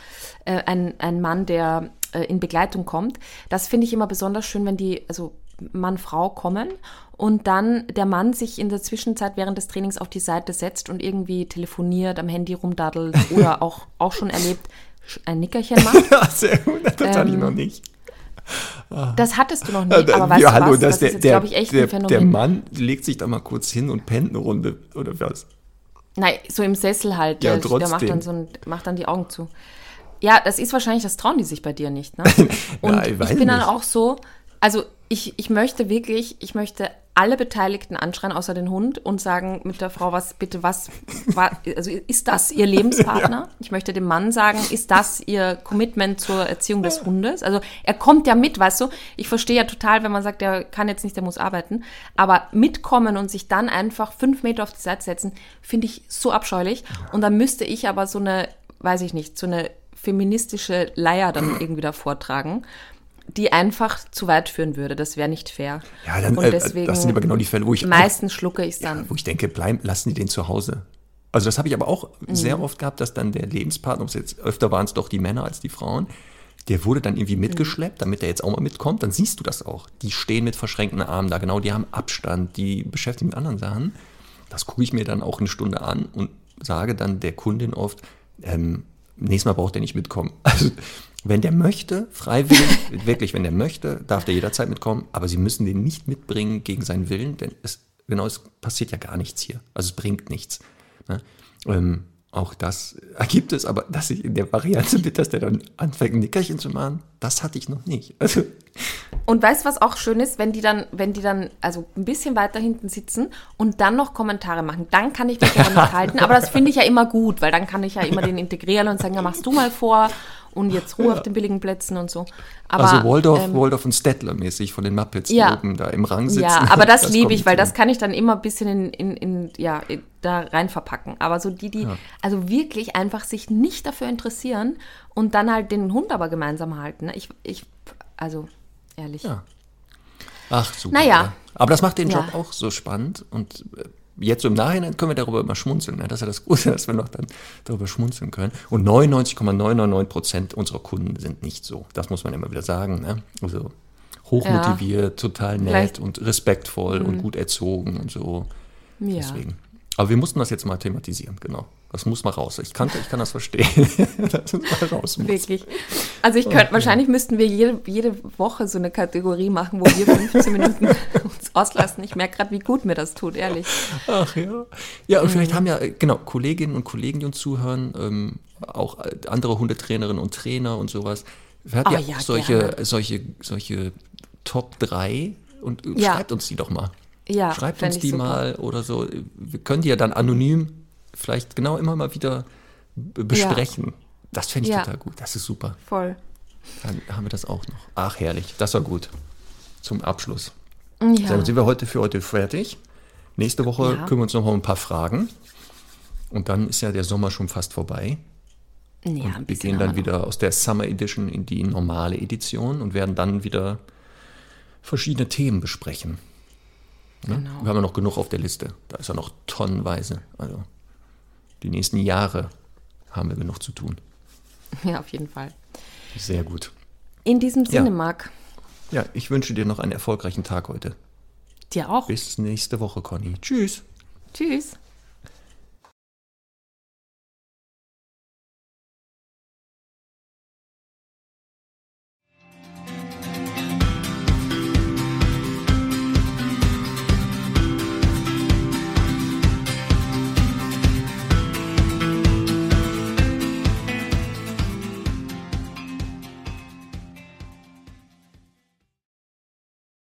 äh, ein, ein Mann, der äh, in Begleitung kommt, das finde ich immer besonders schön, wenn die, also Mann, Frau kommen und dann der Mann sich in der Zwischenzeit während des Trainings auf die Seite setzt und irgendwie telefoniert, am Handy rumdaddelt oder auch, auch schon erlebt, ein Nickerchen macht. Ja, sehr gut. Das hatte ich Ähm, noch nicht. Das hattest du noch nie, Äh, aber weißt ja, du hallo, was? Das der, ist glaube ich, echt der, ein Phänomen. der Mann legt sich da mal kurz hin und pennt eine Runde oder was? Nein, so im Sessel halt. Ja, Der, der macht dann so ein, macht dann die Augen zu. Ja, das ist wahrscheinlich, das trauen die sich bei dir nicht. Ne? Und ich ich, weiß bin dann nicht. auch so, also ich, ich möchte wirklich, ich möchte alle Beteiligten anschreien, außer den Hund, und sagen mit der Frau, was bitte, was, wa, also ist das ihr Lebenspartner? Ich möchte dem Mann sagen, ist das ihr Commitment zur Erziehung des Hundes? Also er kommt ja mit, weißt du? Ich verstehe ja total, wenn man sagt, der kann jetzt nicht, der muss arbeiten. Aber mitkommen und sich dann einfach fünf Meter auf die Seite setzen, finde ich so abscheulich. Und dann müsste ich aber so eine, weiß ich nicht, so eine feministische Leier dann irgendwie da vortragen, die einfach zu weit führen würde. Das wäre nicht fair. Ja, dann, und äh, deswegen das sind aber genau die Fälle, wo ich meistens schlucke ich es dann. wo ich denke, bleiben, lassen die den zu Hause. Also das habe ich aber auch Mhm. sehr oft gehabt, dass dann der Lebenspartner, ob es jetzt öfter waren es doch die Männer als die Frauen, der wurde dann irgendwie mitgeschleppt, damit der jetzt auch mal mitkommt. Dann siehst du das auch. Die stehen mit verschränkten Armen da, genau, die haben Abstand, die beschäftigen mit anderen Sachen. Das gucke ich mir dann auch eine Stunde an und sage dann der Kundin oft, ähm, nächstes Mal braucht der nicht mitkommen. Also, wenn der möchte, freiwillig, wirklich, wenn der möchte, darf der jederzeit mitkommen, aber sie müssen den nicht mitbringen gegen seinen Willen, denn es, genau, es passiert ja gar nichts hier. Also es bringt nichts. Ne? Ähm, auch das ergibt es, aber dass ich in der Variante mit, dass der dann anfängt, ein Nickerchen zu machen, das hatte ich noch nicht. Also, Und weißt du, was auch schön ist, wenn die dann, wenn die dann also ein bisschen weiter hinten sitzen und dann noch Kommentare machen, dann kann ich mich daran nicht halten. Aber das finde ich ja immer gut, weil dann kann ich ja immer den integrieren und sagen, ja, machst du mal vor und jetzt Ruhe auf den billigen Plätzen und so. Aber, also Waldorf, ähm, Waldorf und Stettler mäßig von den Muppets, Ja. die oben da im Rang sitzen. Ja, aber das, liebe kommt ich, weil das kann ich dann immer ein bisschen in, in, in ja, in- da rein verpacken. Aber so die, die also wirklich einfach sich nicht dafür interessieren und dann halt den Hund aber gemeinsam halten. ne? Ich, ich also ehrlich. Ja. Ach, super. Naja. Aber das macht den Job Ja. auch so spannend und äh, jetzt so im Nachhinein können wir darüber immer schmunzeln. Ne? Das ist ja das Gute, dass wir noch dann darüber schmunzeln können. Und 99,999 Prozent unserer Kunden sind nicht so. Das muss man immer wieder sagen. Ne? Also hochmotiviert, total nett Vielleicht- Mhm. und respektvoll und gut erzogen und so. Ja. Deswegen. Aber wir mussten das jetzt mal thematisieren, genau. Das muss mal raus. Ich kann, ich kann das verstehen, dass es mal raus muss. Wirklich. Also ich könnte, wahrscheinlich müssten wir jede, jede Woche so eine Kategorie machen, wo wir 15 Minuten uns auslassen. Ich merke gerade, wie gut mir das tut, ehrlich. Ach ja. Ja, und Mhm. vielleicht haben ja, äh, genau, Kolleginnen und Kollegen, die uns zuhören, ähm, auch äh, andere Hundetrainerinnen und Trainer und sowas. Wir hatten Oh ja, ja, auch solche, gerne. solche, solche Top 3 und äh, Ja. schreibt uns die doch mal. Ja, Schreibt uns die super. mal oder so. Wir können die ja dann anonym vielleicht genau immer mal wieder besprechen. Das fände ich Ja. total gut. Das ist super. Voll. Dann haben wir das auch noch. Ach, herrlich. Das war gut. Zum Abschluss. Ja. Dann sind wir heute für heute fertig. Nächste Woche Ja. kümmern wir uns noch um ein paar Fragen. Und dann ist ja der Sommer schon fast vorbei. ja, und wir gehen dann wieder aus der Summer Edition in die normale Edition und werden dann wieder verschiedene Themen besprechen. Ne? Genau. Wir haben ja noch genug auf der Liste. Da ist ja noch tonnenweise. Also die nächsten Jahre haben wir genug zu tun. Ja, auf jeden Fall. Sehr gut. In diesem Sinne, Ja. Marc, Ja, ich wünsche dir noch einen erfolgreichen Tag heute. dir auch. Bis nächste Woche, Conny. Tschüss. Tschüss.